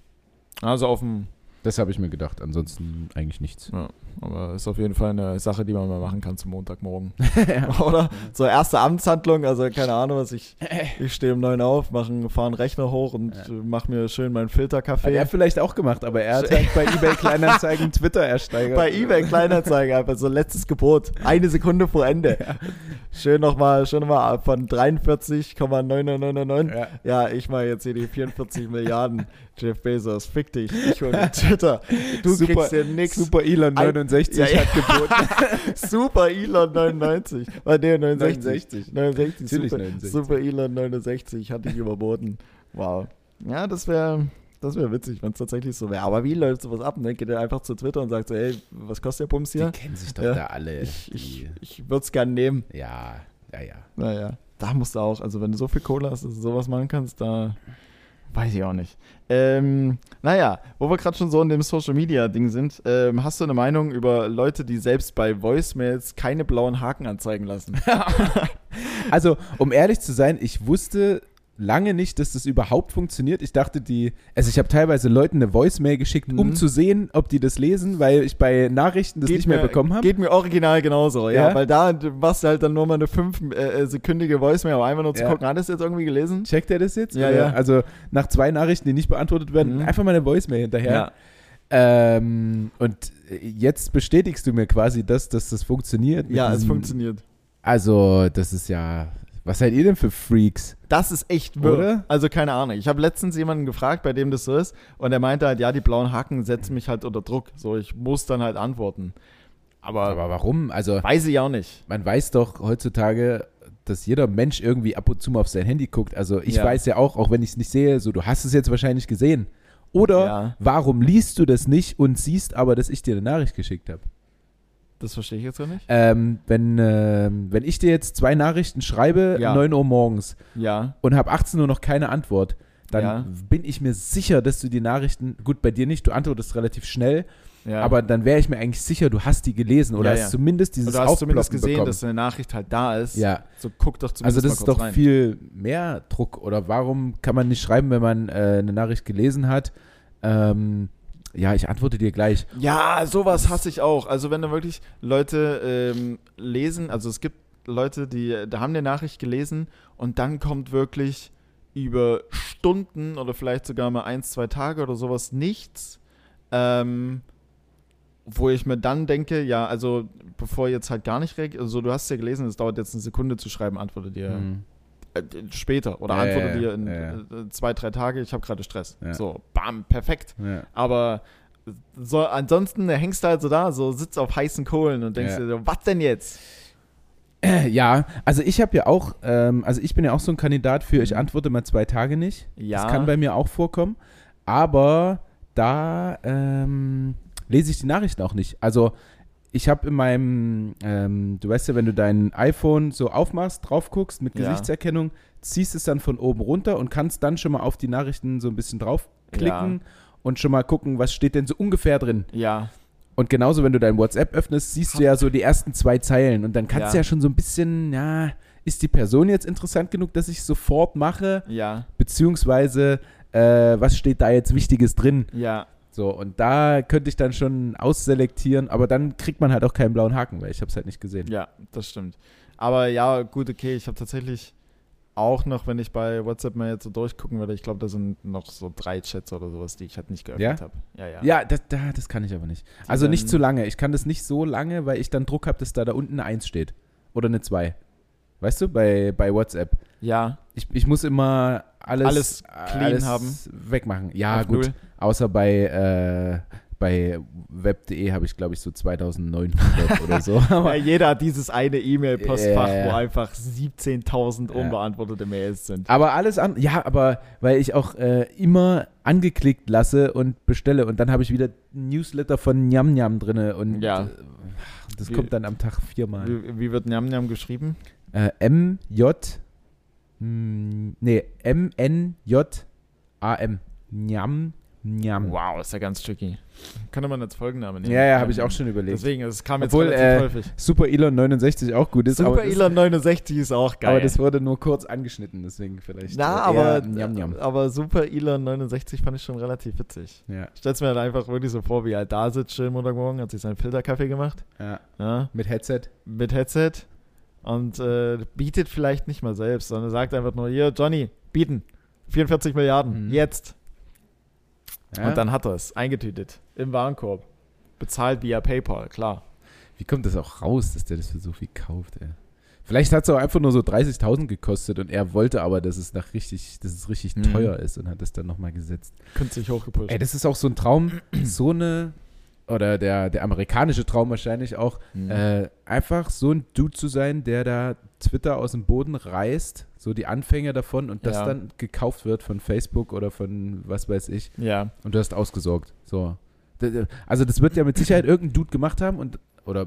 Also auf dem Das habe ich mir gedacht. Ansonsten eigentlich nichts. Ja, aber ist auf jeden Fall eine Sache, die man mal machen kann zum Montagmorgen. Oder? So erste Amtshandlung, also keine Ahnung, was ich. Ich stehe um neun auf, fahre einen Rechner hoch und Ja. mache mir schön meinen Hat Filterkaffee. er vielleicht auch gemacht, aber er hat halt bei eBay Kleinanzeigen Twitter ersteigert. Bei eBay Kleinanzeigen einfach so letztes Gebot. Eine Sekunde vor Ende. Schön nochmal, schön nochmal von 43,9999. Ja. Ja, ich mache jetzt hier die 44 Milliarden. Jeff Bezos, fick dich. Ich hol mir Twitter. Du Super- kriegst hier nix. Super Elon Ein- 69 Ja, ja. hat geboten. Super Elon 99. War der 69? 69. 69. Natürlich super, 69. super Elon 69 hatte ich überboten. Wow. Ja, das wäre das wäre witzig, wenn es tatsächlich so wäre. Aber wie läuft sowas ab? Ne? Geht er einfach zu Twitter und sagt so, ey, was kostet der Die hier? kennen sich doch Ja. da alle. Ich, ich, die, ich würde es gerne nehmen. ja, ja, ja. Naja, da musst du auch, also wenn du so viel Kohle hast, dass du sowas machen kannst, da weiß ich auch nicht. Ähm, naja, wo wir gerade schon so in dem Social Media Ding sind, ähm, hast du eine Meinung über Leute, die selbst bei Voicemails keine blauen Haken anzeigen lassen? Also, um ehrlich zu sein, ich wusste lange nicht, dass das überhaupt funktioniert. Ich dachte, die, also ich habe teilweise Leuten eine Voicemail geschickt, um Mhm. zu sehen, ob die das lesen, weil ich bei Nachrichten das nicht mehr mir, bekommen habe. Geht mir original genauso, ja. Ja? Weil da machst du halt dann nur mal eine fünfsekündige Voicemail, aber einfach nur zu Ja. gucken, hat es jetzt irgendwie gelesen? Checkt er das jetzt? Ja, Oder? ja. Also nach zwei Nachrichten, die nicht beantwortet werden, Mhm. einfach mal eine Voicemail hinterher. Ähm, und jetzt bestätigst du mir quasi das, dass das funktioniert. Ja, es funktioniert. Also, das ist ja. Was seid ihr denn für Freaks? Das ist echt wirr. Oder? Also keine Ahnung. Ich habe letztens jemanden gefragt, bei dem das so ist, und er meinte halt, ja, die blauen Haken setzen mich halt unter Druck. So, ich muss dann halt antworten. Aber, Aber warum? Also, weiß ich auch nicht. man weiß doch heutzutage, dass jeder Mensch irgendwie ab und zu mal auf sein Handy guckt. Also, ich Ja. weiß ja auch, auch wenn ich es nicht sehe, so, du hast es jetzt wahrscheinlich gesehen. Oder Ja. warum liest du das nicht und siehst aber, dass ich dir eine Nachricht geschickt habe? Das verstehe ich jetzt gar nicht. Ähm, wenn, ähm, wenn ich dir jetzt zwei Nachrichten schreibe, Ja. 9 Uhr morgens, Ja. und habe 18 Uhr noch keine Antwort, dann Ja. bin ich mir sicher, dass du die Nachrichten, gut, bei dir nicht, du antwortest relativ schnell, ja. aber dann wäre ich mir eigentlich sicher, du hast die gelesen oder Ja, hast zumindest dieses du hast zumindest Aufploppen gesehen, bekommen. dass eine Nachricht halt da ist. ja, So guck doch zumindest also das ist doch rein. viel mehr Druck oder warum kann man nicht schreiben, wenn man äh, eine Nachricht gelesen hat? Ähm, ja, ich antworte dir gleich. Ja, sowas hasse ich auch. Also wenn da wirklich Leute ähm, lesen, also es gibt Leute, die da haben eine Nachricht gelesen und dann kommt wirklich über Stunden oder vielleicht sogar mal eins, zwei Tage oder sowas nichts, ähm, wo ich mir dann denke, ja, also bevor jetzt halt gar nicht reagiert, also du hast ja gelesen, es dauert jetzt eine Sekunde zu schreiben, antworte dir Hm. Äh, später oder Ja, antworte dir in äh, zwei, drei Tage, ich habe gerade Stress. So, bam, perfekt. Aber so, ansonsten hängst du halt so da, so sitzt auf heißen Kohlen und denkst dir so, was denn jetzt? Ja, also ich habe ja auch, ähm, also ich bin ja auch so ein Kandidat für, ich Mhm. antworte mal zwei Tage nicht. Ja. Das kann bei mir auch vorkommen. Aber da ähm, lese ich die Nachrichten auch nicht. Also ich habe in meinem, ähm, du weißt ja, wenn du dein iPhone so aufmachst, drauf guckst mit Ja. Gesichtserkennung, ziehst es dann von oben runter und kannst dann schon mal auf die Nachrichten so ein bisschen draufklicken und schon mal gucken, was steht denn so ungefähr drin. Ja, Und genauso, wenn du dein WhatsApp öffnest, siehst du ja so die ersten zwei Zeilen und dann kannst Ja. du ja schon so ein bisschen, ja, ist die Person jetzt interessant genug, dass ich sofort mache? ja, Beziehungsweise, äh, was steht da jetzt Wichtiges drin? ja. So, und da könnte ich dann schon ausselektieren, aber dann kriegt man halt auch keinen blauen Haken, weil ich habe es halt nicht gesehen. Ja, das stimmt. Aber ja, gut, okay, ich habe tatsächlich auch noch, wenn ich bei WhatsApp mal jetzt so durchgucken würde, ich glaube, da sind noch so drei Chats oder sowas, die ich halt nicht geöffnet Ja? habe. Ja, ja. Ja, das, da, das kann ich aber nicht. Also dann- nicht zu lange. Ich kann das nicht so lange, weil ich dann Druck habe, dass da da unten eine 1 steht. Oder eine 2. Weißt du, bei, bei WhatsApp. Ja, Ich, ich muss immer alles, Alles clean haben. wegmachen. Ja, auf gut. Null. Außer bei, äh, bei web.de habe ich, glaube ich, so 2900 oder so. Ja, jeder hat dieses eine E-Mail-Postfach, ja. wo einfach 17.000 Ja. unbeantwortete Mails sind. aber alles an. Ja, aber weil ich auch äh, immer angeklickt lasse und bestelle und dann habe ich wieder ein Newsletter von Nyam Nyam drinne und Ja. äh, das Wie- kommt dann am Tag viermal. Wie, wie wird Nyam Nyam geschrieben? Äh, M J hm, nee M N J A M Nyam Njam. Wow, ist ja ganz tricky. Könnte man als Folgenname nehmen. Ja, ja, habe ich auch schon überlegt. Deswegen, es kam jetzt Obwohl, relativ äh, häufig. Super Elon 69 auch gut ist. Super Elon 69 ist auch geil. Aber das wurde nur kurz angeschnitten, deswegen vielleicht. Na, aber, Njam, njam. aber Super Elon 69 fand ich schon relativ witzig. Ja, Stell's mir halt einfach wirklich so vor, wie er halt da sitzt, schön Montagmorgen, hat sich seinen Filterkaffee gemacht, ja. ja, Mit Headset. mit Headset und äh, bietet vielleicht nicht mal selbst, sondern sagt einfach nur, hier, Johnny, bieten, 44 Milliarden, Mhm. jetzt. Ja. Und dann hat er es eingetütet, im Warenkorb. Bezahlt via PayPal, klar. Wie kommt das auch raus, dass der das für so viel kauft, ey? Vielleicht hat es auch einfach nur so 30.000 gekostet und er wollte aber, dass es nach richtig, dass es richtig Mhm. teuer ist und hat das dann nochmal gesetzt. Künstlich hochgepusht. Ey, das ist auch so ein Traum, so eine, oder der, der amerikanische Traum wahrscheinlich auch, Mhm. äh, einfach so ein Dude zu sein, der da Twitter aus dem Boden reißt, so die Anfänge davon und das Ja. dann gekauft wird von Facebook oder von was weiß ich ja, und du hast ausgesorgt. So. Also das wird ja mit Sicherheit irgendein Dude gemacht haben und oder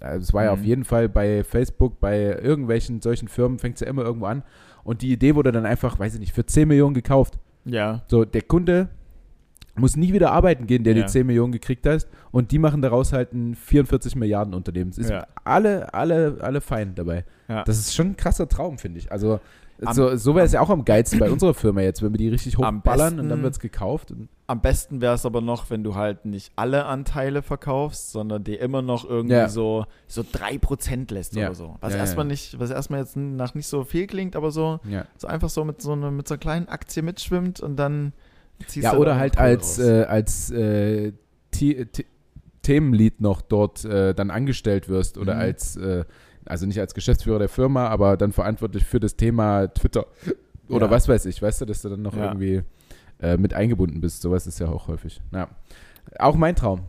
äh, es war ja Mhm. auf jeden Fall bei Facebook, bei irgendwelchen solchen Firmen fängt es ja immer irgendwo an und die Idee wurde dann einfach, weiß ich nicht, für 10 Millionen gekauft. ja, So, der Kunde muss nie wieder arbeiten gehen, der Ja. die 10 Millionen gekriegt hat und die machen daraus halt ein 44 Milliarden Unternehmen. Es ist Ja. alle, alle, alle fein dabei. ja. Das ist schon ein krasser Traum, finde ich. Also Am- so, so wäre es ja auch am geilsten bei unserer Firma jetzt, wenn wir die richtig hochballern und besten- dann wird es gekauft. Und, Am besten wäre es aber noch, wenn du halt nicht alle Anteile verkaufst, sondern dir immer noch irgendwie Ja. so, so 3% lässt Ja. oder so. Was Ja, erstmal nicht, was erstmal jetzt nach nicht so viel klingt, aber so, so einfach so mit so, einer mit so einer kleinen Aktie mitschwimmt und dann ja, oder halt als, äh, als äh, The- The- Themenlead noch dort äh, dann angestellt wirst oder Mhm. als, äh, also nicht als Geschäftsführer der Firma, aber dann verantwortlich für das Thema Twitter oder Ja. was weiß ich, weißt du, dass du dann noch Ja. irgendwie äh, mit eingebunden bist. Sowas ist ja auch häufig. Ja. Auch mein Traum.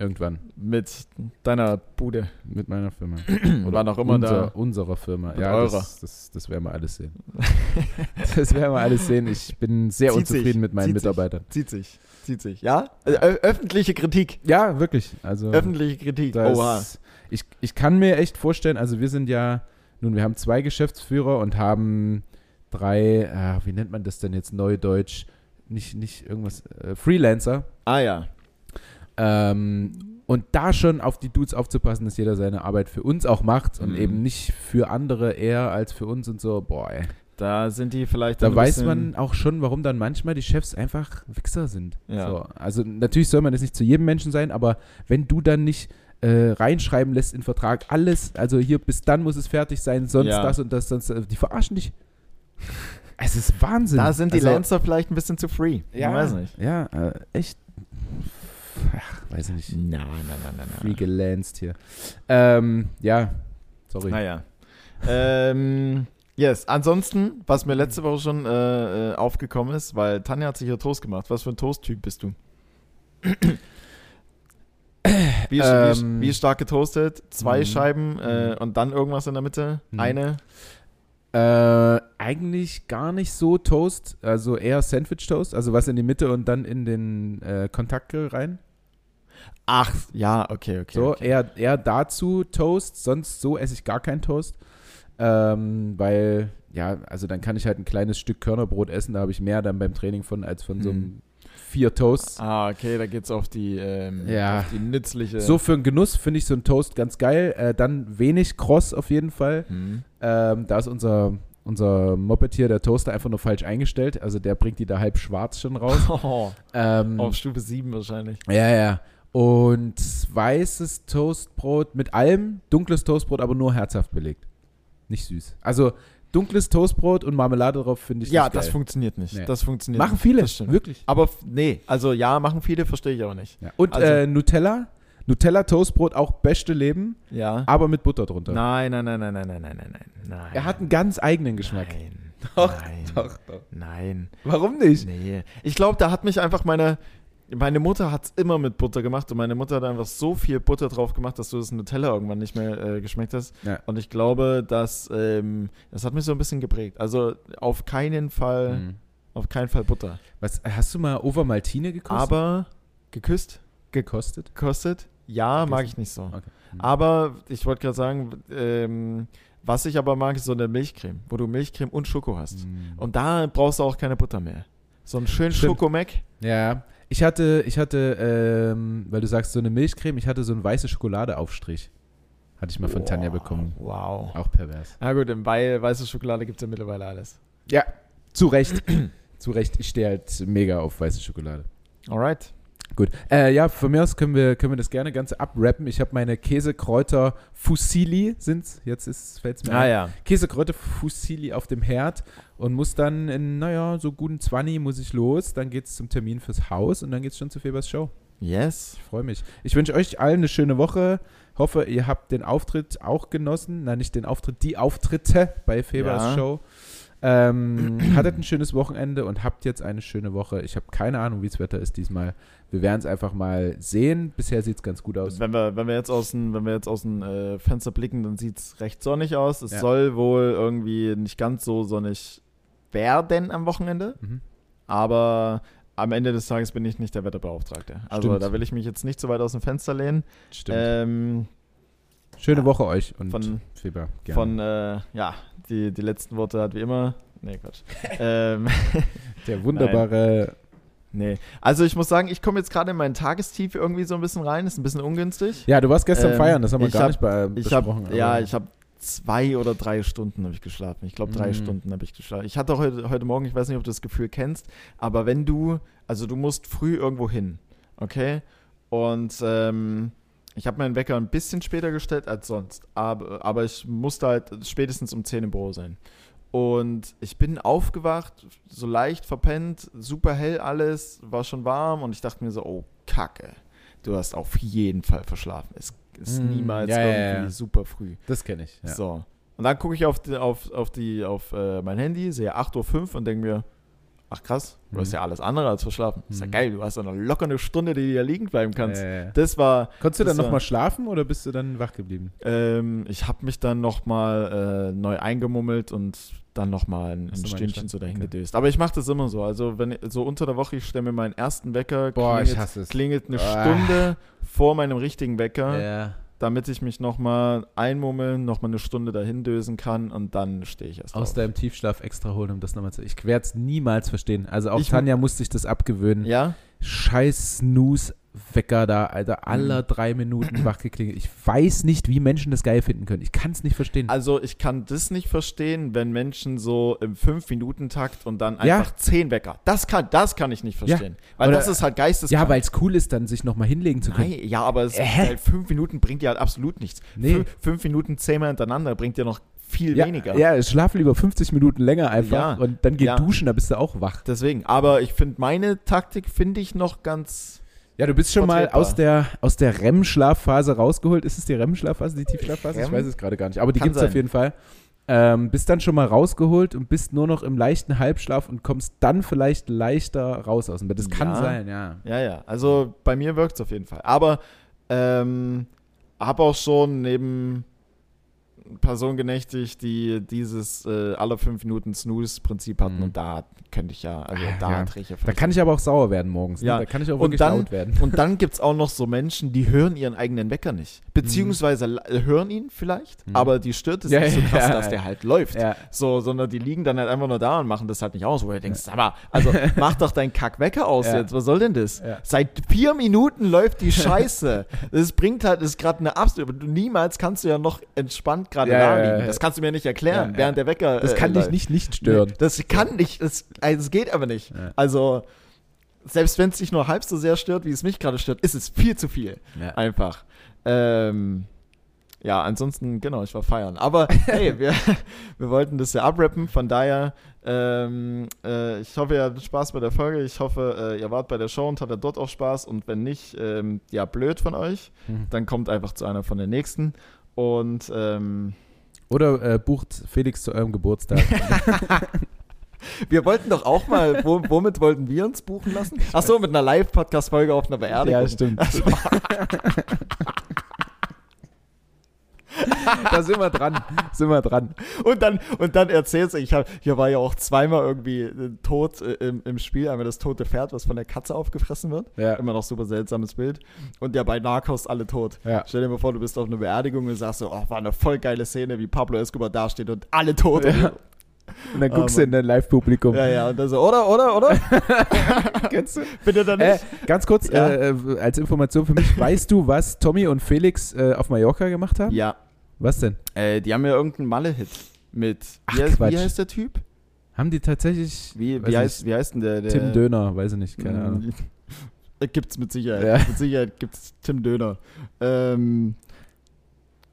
Irgendwann. mit deiner Bude. Mit meiner Firma. Wann auch immer unser, da. Unserer Firma. Mit ja, eurer. das, das, das werden wir alles sehen. das werden wir alles sehen. Ich bin sehr Zieht unzufrieden sich, mit meinen zieht sich. Mitarbeitern. Zieht sich, zieht sich. Ja? Ö öffentliche Kritik. Ja, wirklich. Also Öffentliche Kritik. Oha. ich, ich kann mir echt vorstellen, also wir sind ja, nun, wir haben zwei Geschäftsführer und haben drei, ah, wie nennt man das denn jetzt neudeutsch? Nicht, nicht irgendwas, äh, Freelancer. Ah ja. Ähm, und da schon auf die Dudes aufzupassen, dass jeder seine Arbeit für uns auch macht und Mhm. eben nicht für andere eher als für uns und so. Boah, ey. Da sind die vielleicht Da weiß man auch schon, warum dann manchmal die Chefs einfach Wichser sind. Ja. So, also natürlich soll man das nicht zu jedem Menschen sein, aber wenn du dann nicht äh, reinschreiben lässt in Vertrag, alles, also hier bis dann muss es fertig sein, sonst Ja. das und das, sonst äh, die verarschen dich. Es ist Wahnsinn. Da sind die also, Lancer vielleicht ein bisschen zu free. Ja, Ich weiß nicht. Ja, äh, echt. Ach, weiß ich nicht. Nein, nein, nein, nein. Free gelanced hier. Ähm, ja, sorry. Naja. ähm, yes, ansonsten, was mir letzte Woche schon äh, äh, aufgekommen ist, weil Tanja hat sich hier Toast gemacht. Was für ein Toast-Typ bist du? Wie, Ähm, wie, wie stark getoastet? Zwei Mhm. Scheiben äh, Mhm. und dann irgendwas in der Mitte? Mhm. Eine? Äh, eigentlich gar nicht so Toast, also eher Sandwich-Toast, also was in die Mitte und dann in den äh, Kontaktgrill rein. Ach, ja, okay, okay. so, okay. eher, eher dazu Toast, sonst so esse ich gar keinen Toast. Ähm, weil, ja, also dann kann ich halt ein kleines Stück Körnerbrot essen, da habe ich mehr dann beim Training von als von so einem Hm. vier Toasts. Ah, okay, da geht's auf die, ähm, Ja. auf die nützliche. So für einen Genuss finde ich so einen Toast ganz geil. Äh, dann wenig kross auf jeden Fall. Hm. Ähm, da ist unser, unser Moped hier, der Toaster, einfach nur falsch eingestellt. Also der bringt die da halb schwarz schon raus. Oh, ähm, auf Stufe 7 wahrscheinlich. ja, ja. Und weißes Toastbrot mit allem, dunkles Toastbrot, aber nur herzhaft belegt. Nicht süß. Also dunkles Toastbrot und Marmelade drauf finde ich Ja, das funktioniert nicht. Nee. Das funktioniert Machen nicht. viele, Das stimmt. wirklich. Aber nee, also ja, machen viele, verstehe ich auch nicht. Ja. Und Also- äh, Nutella, Nutella Toastbrot auch beste Leben, Ja. aber mit Butter drunter. Nein, nein, nein, nein, nein, nein, nein, nein, nein. nein. Er hat einen ganz eigenen Geschmack. Nein. Doch, nein, Doch, doch. Nein. Warum nicht? Nee. Ich glaube, da hat mich einfach meine. Meine Mutter hat es immer mit Butter gemacht und meine Mutter hat einfach so viel Butter drauf gemacht, dass du das Nutella irgendwann nicht mehr äh, geschmeckt hast. Ja. Und ich glaube, dass ähm, das hat mich so ein bisschen geprägt. Also auf keinen Fall, Mhm. auf keinen Fall Butter. Was, hast du mal Over Maltine gekostet? Aber geküsst, gekostet? gekostet, ja, mag Gegessen. ich nicht so. Okay. Mhm. Aber ich wollte gerade sagen, ähm, was ich aber mag, ist so eine Milchcreme, wo du Milchcreme und Schoko hast. Mhm. Und da brauchst du auch keine Butter mehr. So einen schönen Stimmt. Schokomac. Ja. Ich hatte, ich hatte, ähm, weil du sagst, so eine Milchcreme, ich hatte so einen weiße Schokoladeaufstrich. Hatte ich mal von Tanja bekommen. Wow. Auch pervers. Na gut, im Wei weiße Schokolade gibt es ja mittlerweile alles. Ja, zu Recht. zu Recht. Ich stehe halt mega auf weiße Schokolade. Alright. Gut. Äh, ja, von mir aus können wir, können wir das gerne Ganze abrappen. Ich habe meine Käsekräuter Fusilli, sind's? Jetzt fällt es mir Ah ein. ja. Käsekräuter Fusilli auf dem Herd und muss dann in, naja, so guten 20 muss ich los. Dann geht's zum Termin fürs Haus und dann geht's schon zu Febers Show. Yes. Ich freue mich. Ich wünsche euch allen eine schöne Woche. Hoffe, ihr habt den Auftritt auch genossen. Nein, nicht den Auftritt, die Auftritte bei Febers Ja. Show. Ähm, hattet ein schönes Wochenende und habt jetzt eine schöne Woche. Ich habe keine Ahnung, wie das Wetter ist diesmal. Wir werden es einfach mal sehen. Bisher sieht es ganz gut aus. Wenn wir, wenn wir jetzt aus dem, wenn wir jetzt aus dem äh, Fenster blicken, dann sieht es recht sonnig aus. Es Ja. soll wohl irgendwie nicht ganz so sonnig werden am Wochenende, Mhm. aber am Ende des Tages bin ich nicht der Wetterbeauftragte. Also Stimmt. da will ich mich jetzt nicht so weit aus dem Fenster lehnen. Stimmt. Ähm, Schöne ja. Woche euch und Von- Feber. Gerne. von, äh, ja, die, die letzten Worte hat wie immer. Nee, Quatsch. ähm, Der wunderbare. nee. Also ich muss sagen, ich komme jetzt gerade in mein Tagestief irgendwie so ein bisschen rein. Ist ein bisschen ungünstig. Ja, du warst gestern Ähm, feiern, das haben wir gar hab- nicht bei, besprochen. habe ja, ich habe zwei oder drei Stunden habe ich geschlafen. Ich glaube drei Mhm. Stunden habe ich geschlafen. Ich hatte heute, heute Morgen, ich weiß nicht, ob du das Gefühl kennst, aber wenn du, also du musst früh irgendwo hin, okay? Und ähm, ich habe meinen Wecker ein bisschen später gestellt als sonst, aber, aber ich musste halt spätestens um 10 im Büro sein. Und ich bin aufgewacht, so leicht verpennt, super hell alles, war schon warm und ich dachte mir so, oh Kacke, du hast auf jeden Fall verschlafen. Es ist Mm, niemals ja, irgendwie ja. super früh. Das kenne ich. Ja. So. Und dann gucke ich auf, die, auf, auf, die, auf äh, mein Handy, sehe 8.05 Uhr und denke mir, ach krass, du hast Mhm. ja alles andere als verschlafen. Ist ja Mhm. geil, du hast ja noch locker eine Stunde, die du hier liegen bleiben kannst. Äh, Das war, konntest du dann nochmal schlafen oder bist du dann wach geblieben? ähm, ich habe mich dann nochmal äh, neu eingemummelt und dann nochmal ein, ein Hast Stündchen so dahin Okay. gedöst. Aber ich mache das immer so. Also wenn so unter der Woche, ich stelle mir meinen ersten Wecker, Boah, ich klingelt, hasse es. klingelt eine Ah. Stunde vor meinem richtigen Wecker. Ja. Damit ich mich nochmal einmummeln, nochmal eine Stunde dahin dösen kann und dann stehe ich erst Aus auf. deinem Tiefschlaf extra holen, um das nochmal zu. Ich werde es niemals verstehen. Also auch Ich- Tanja musste sich das abgewöhnen. Ja? Scheiß Snooze-Wecker da, Alter. Alle drei Minuten wach geklingelt. Ich weiß nicht, wie Menschen das geil finden können. Ich kann es nicht verstehen. Also ich kann das nicht verstehen, wenn Menschen so im 5-Minuten-Takt und dann Ja. einfach 10 Wecker. Das kann, das kann ich nicht verstehen. Weil Oder- das ist halt geisteskrank. ja, weil es cool ist, dann sich nochmal hinlegen zu können. Nein, ja, aber es Äh, halt 5 Minuten bringt dir halt absolut nichts. Nee. Fün- Fünf Minuten zehnmal hintereinander bringt dir noch viel ja, weniger. Ja, schlaf lieber 50 Minuten länger einfach Ja. und dann geh Ja. duschen, da bist du auch wach. Deswegen, aber ich finde meine Taktik finde ich noch ganz Ja, du bist schon mal aus der, aus der REM-Schlafphase rausgeholt. Ist es die REM-Schlafphase, die Tiefschlafphase? Ich weiß es gerade gar nicht, aber die gibt es auf jeden Fall. Ähm, bist dann schon mal rausgeholt und bist nur noch im leichten Halbschlaf und kommst dann vielleicht leichter raus aus dem Bett. Das kann Ja. sein, ja. Ja, ja. Also bei mir wirkt es auf jeden Fall. Aber ähm, habe auch schon neben Personen genächtigt, die dieses äh, alle fünf Minuten Snooze-Prinzip hatten Mhm. und da könnte ich ja, also Ah, da ja. ich ja Da kann ich aber auch sauer werden morgens. Ja. Ne? Da kann ich auch wirklich dann- laut werden. Und dann gibt es auch noch so Menschen, die hören ihren eigenen Wecker nicht. Beziehungsweise la- hören ihn vielleicht, Mhm. aber die stört es Ja, nicht so krass, ja, dass ja. der halt läuft. Ja. So, sondern die liegen dann halt einfach nur da und machen das halt nicht aus, wo du denkst, mal, also mach doch deinen Kackwecker aus Ja. jetzt, was soll denn das? Ja. Seit vier Minuten läuft die Scheiße. das bringt halt, das ist gerade eine absolute, niemals kannst du ja noch entspannt gerade Ja, da liegen. Das kannst du mir nicht erklären, während der Wecker Das äh, kann dich läuft. nicht nicht stören. Nee, das kann nicht, das, also es geht aber nicht. Also, selbst wenn es dich nur halb so sehr stört, wie es mich gerade stört, ist es viel zu viel. Ja. Einfach. Ähm, ja, ansonsten, genau, ich war feiern. Aber hey, wir, wir wollten das ja abrappen, von daher, ähm, äh, ich hoffe, ihr hattet Spaß bei der Folge. Ich hoffe, äh, ihr wart bei der Show und hattet dort auch Spaß. Und wenn nicht, ähm, ja, blöd von euch, Mhm. dann kommt einfach zu einer von den nächsten. Und ähm, Oder äh, bucht Felix zu eurem Geburtstag. wir wollten doch auch mal, wo, womit wollten wir uns buchen lassen? Ach so, mit einer Live-Podcast-Folge auf einer Beerdigung. ja, stimmt. da sind wir dran. Sind wir dran. Und dann, und dann erzählst du, ich hab, hier war ja auch zweimal irgendwie äh, tot äh, im, im Spiel, einmal das tote Pferd, was von der Katze aufgefressen wird. Ja. Immer noch super seltsames Bild. Und ja, bei Narcos alle tot. Ja. Stell dir mal vor, du bist auf einer Beerdigung und sagst so, oh, war eine voll geile Szene, wie Pablo Escobar dasteht und alle tot. Ja. Und dann guckst du in dein Live-Publikum. Ja, ja, und dann so, oder, oder, oder? Kennst du? Bitte dann Äh, nicht. ganz kurz, Ja. äh, äh, als Information für mich, weißt du, was Tommy und Felix äh, auf Mallorca gemacht haben? ja, Was denn? äh, die haben ja irgendeinen Malle-Hit mit, Ach, wie, heißt, wie heißt der Typ? Haben die tatsächlich. Wie, wie, heißt, wie heißt denn der? der Tim Döner, weiß ich nicht, keine Ahnung. Gibt's mit Sicherheit. Ja. Mit Sicherheit gibt's Tim Döner. Ähm,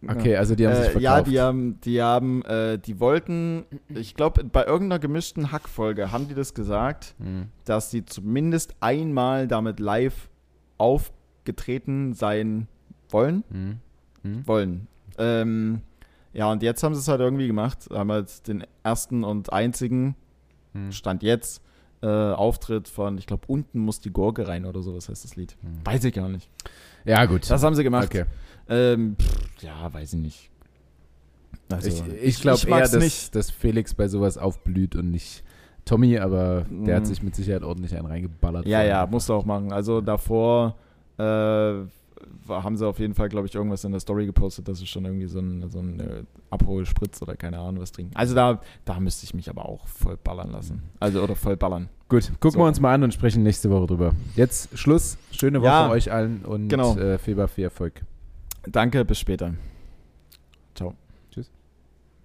Okay, also die haben sich äh, verkauft. ja, die haben, die haben, äh, die wollten, ich glaube, bei irgendeiner gemischten Hackfolge haben die das gesagt, Hm. dass sie zumindest einmal damit live aufgetreten sein wollen. Hm. Hm. wollen. Ähm, ja, und jetzt haben sie es halt irgendwie gemacht. Haben halt den ersten und einzigen, Hm. Stand jetzt, äh, Auftritt von, ich glaube, unten muss die Gurke rein oder sowas heißt das Lied. Hm. Weiß ich gar nicht. Ja, gut. Das haben sie gemacht. okay. Ähm, pff, ja, weiß ich nicht. Also, ich ich glaube eher, dass, nicht. dass Felix bei sowas aufblüht und nicht Tommy, aber der hat Mhm. sich mit Sicherheit ordentlich einen reingeballert. Ja, ja, musst du auch machen. Also davor äh, war- haben sie auf jeden Fall, glaube ich, irgendwas in der Story gepostet, dass sie schon irgendwie so ein, so ein äh, Abholspritz oder keine Ahnung was trinken. Also da, da müsste ich mich aber auch voll ballern lassen. Also oder voll ballern. Gut, gucken So. wir uns mal an und sprechen nächste Woche drüber. Jetzt Schluss. Schöne Woche Ja. euch allen und Genau. äh, viel Erfolg. Danke, bis später.